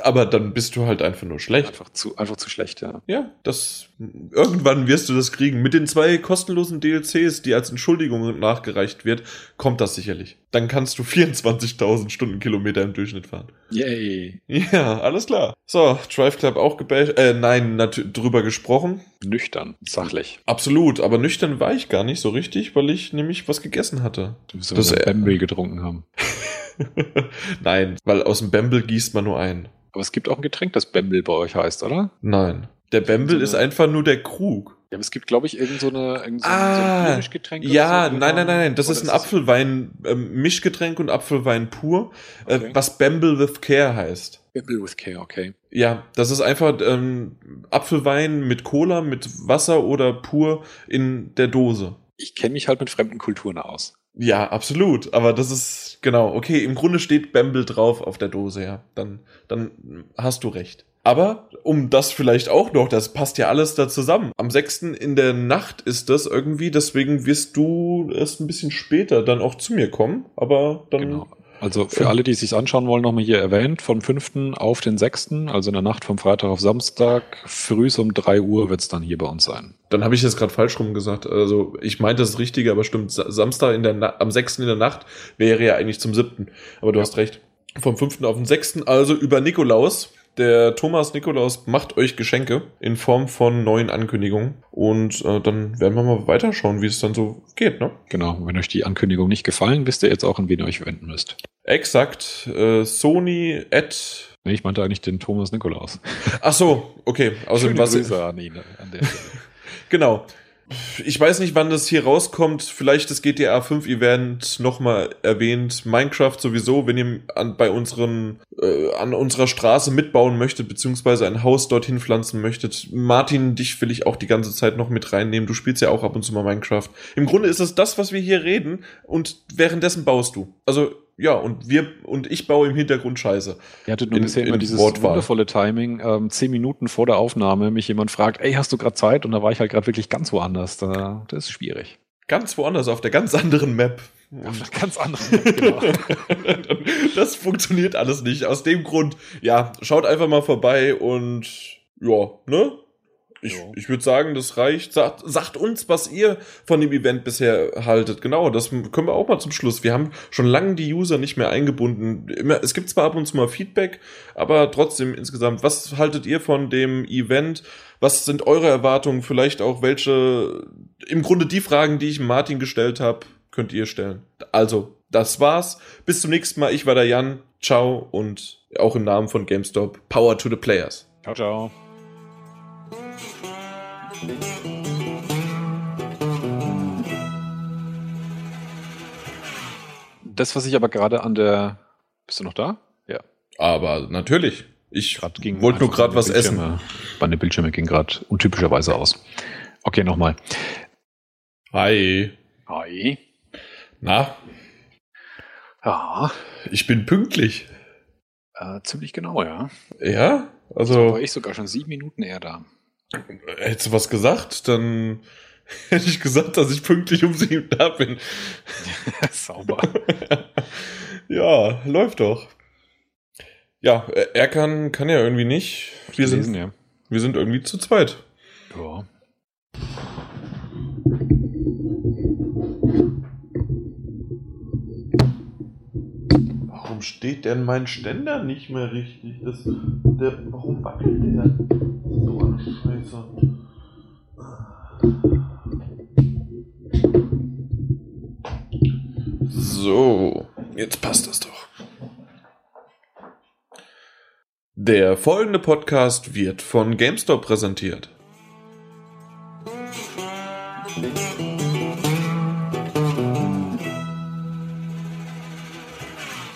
Aber dann bist du halt einfach nur schlecht.
Einfach zu, einfach zu schlecht, ja.
Ja, das, irgendwann wirst du das kriegen. Mit den zwei kostenlosen DLCs, die als Entschuldigung nachgereicht wird, kommt das sicherlich. Dann kannst du 24.000 Stundenkilometer im Durchschnitt fahren.
Yay.
Ja, alles klar. So, Drive Club auch gebasht, äh, nein, drüber gesprochen.
Nüchtern, sachlich.
Absolut, aber nüchtern war ich gar nicht so richtig, weil ich nämlich was gegessen hatte.
Du musst das Bambi getrunken haben.
Nein, weil aus dem Bamble gießt man nur ein.
Aber es gibt auch ein Getränk, das Bamble bei euch heißt, oder?
Nein. Der Bamble so ist einfach nur der Krug.
Ja, aber es gibt, glaube ich, irgend so eine irgend so
ah, ein Mischgetränk. Ja, so, nein, nein, nein, nein. Das ist ein Apfelwein, ähm, Mischgetränk und Apfelwein pur, äh, okay. äh, was Bamble with Care heißt.
Bamble with Care, okay.
Ja, das ist einfach ähm, Apfelwein mit Cola, mit Wasser oder pur in der Dose.
Ich kenne mich halt mit fremden Kulturen aus.
Ja, absolut. Aber das ist, genau, okay, im Grunde steht Bamble drauf auf der Dose, ja. Dann, dann hast du recht. Aber um das vielleicht auch noch, das passt ja alles da zusammen. Am 6. in der Nacht ist das irgendwie, deswegen wirst du erst ein bisschen später dann auch zu mir kommen. Aber dann. Genau.
Also für alle, die es sich anschauen wollen, nochmal hier erwähnt, vom 5. auf den 6., also in der Nacht vom Freitag auf Samstag, früh um 3 Uhr wird es dann hier bei uns sein.
Dann habe ich jetzt gerade falsch rum gesagt. Also ich meinte das Richtige, aber stimmt, Samstag in der Na am 6. in der Nacht wäre ja eigentlich zum 7. Aber du ja. hast recht. Vom 5. auf den 6., also über Nikolaus. Der Thomas Nikolaus macht euch Geschenke in Form von neuen Ankündigungen. Und äh, dann werden wir mal weiterschauen, wie es dann so geht, ne?
Genau. Wenn euch die Ankündigung nicht gefallen, wisst ihr jetzt auch, an wen ihr euch wenden müsst.
Exakt. Äh, Sony at.
Nee, ich meinte eigentlich den Thomas Nikolaus.
Ach so, okay.
Außerdem was. Grüße an ihn an
genau. Ich weiß nicht, wann das hier rauskommt. Vielleicht das GTA 5 Event nochmal erwähnt. Minecraft sowieso, wenn ihr an, bei unseren, äh, an unserer Straße mitbauen möchtet, beziehungsweise ein Haus dorthin pflanzen möchtet. Martin, dich will ich auch die ganze Zeit noch mit reinnehmen. Du spielst ja auch ab und zu mal Minecraft. Im Grunde ist es das, was wir hier reden und währenddessen baust du. Also ja, und wir und ich baue im Hintergrund Scheiße.
Ihr hattet nur in, bisher immer dieses Wortwahl. wundervolle Timing, ähm, zehn Minuten vor der Aufnahme mich jemand fragt, ey, hast du gerade Zeit? Und da war ich halt gerade wirklich ganz woanders. Da, das ist schwierig.
Ganz woanders, auf der ganz anderen Map.
Auf einer ganz anderen Map, genau.
das funktioniert alles nicht. Aus dem Grund, ja, schaut einfach mal vorbei und ja, ne? Ich, ich würde sagen, das reicht. Sagt, sagt uns, was ihr von dem Event bisher haltet. Genau, das können wir auch mal zum Schluss. Wir haben schon lange die User nicht mehr eingebunden. Immer, es gibt zwar ab und zu mal Feedback, aber trotzdem insgesamt, was haltet ihr von dem Event? Was sind eure Erwartungen? Vielleicht auch welche, im Grunde die Fragen, die ich Martin gestellt habe, könnt ihr stellen. Also, das war's. Bis zum nächsten Mal. Ich war der Jan. Ciao und auch im Namen von GameStop, Power to the Players.
Ciao, ciao. Das, was ich aber gerade an der. Bist du noch da?
Ja. Aber natürlich. Ich wollte nur gerade was essen.
Meine Bildschirme gingen gerade untypischerweise aus. Okay, nochmal.
Hi.
Hi.
Na?
Ja.
Ich bin pünktlich.
Äh, ziemlich genau, ja.
Ja? Also.
So war ich sogar schon sieben Minuten eher da.
Hättest du was gesagt, dann hätte ich gesagt, dass ich pünktlich um sieben da bin.
Sauber.
ja, läuft doch. Ja, er kann, kann ja irgendwie nicht. Wir sind, ja. wir sind irgendwie zu zweit.
Ja.
Warum steht denn mein Ständer nicht mehr richtig? Das, der, warum wackelt der? So eine Scheiße. So, jetzt passt das doch. Der folgende Podcast wird von GameStop präsentiert.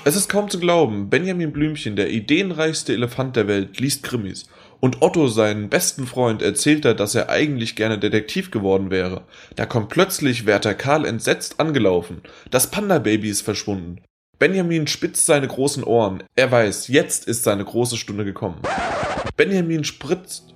Es ist kaum zu glauben, Benjamin Blümchen, der ideenreichste Elefant der Welt, liest Krimis. Und Otto, seinen besten Freund, erzählt er, dass er eigentlich gerne Detektiv geworden wäre. Da kommt plötzlich Wärter Karl entsetzt angelaufen. Das Panda-Baby ist verschwunden. Benjamin spitzt seine großen Ohren. Er weiß, jetzt ist seine große Stunde gekommen. Benjamin spritzt.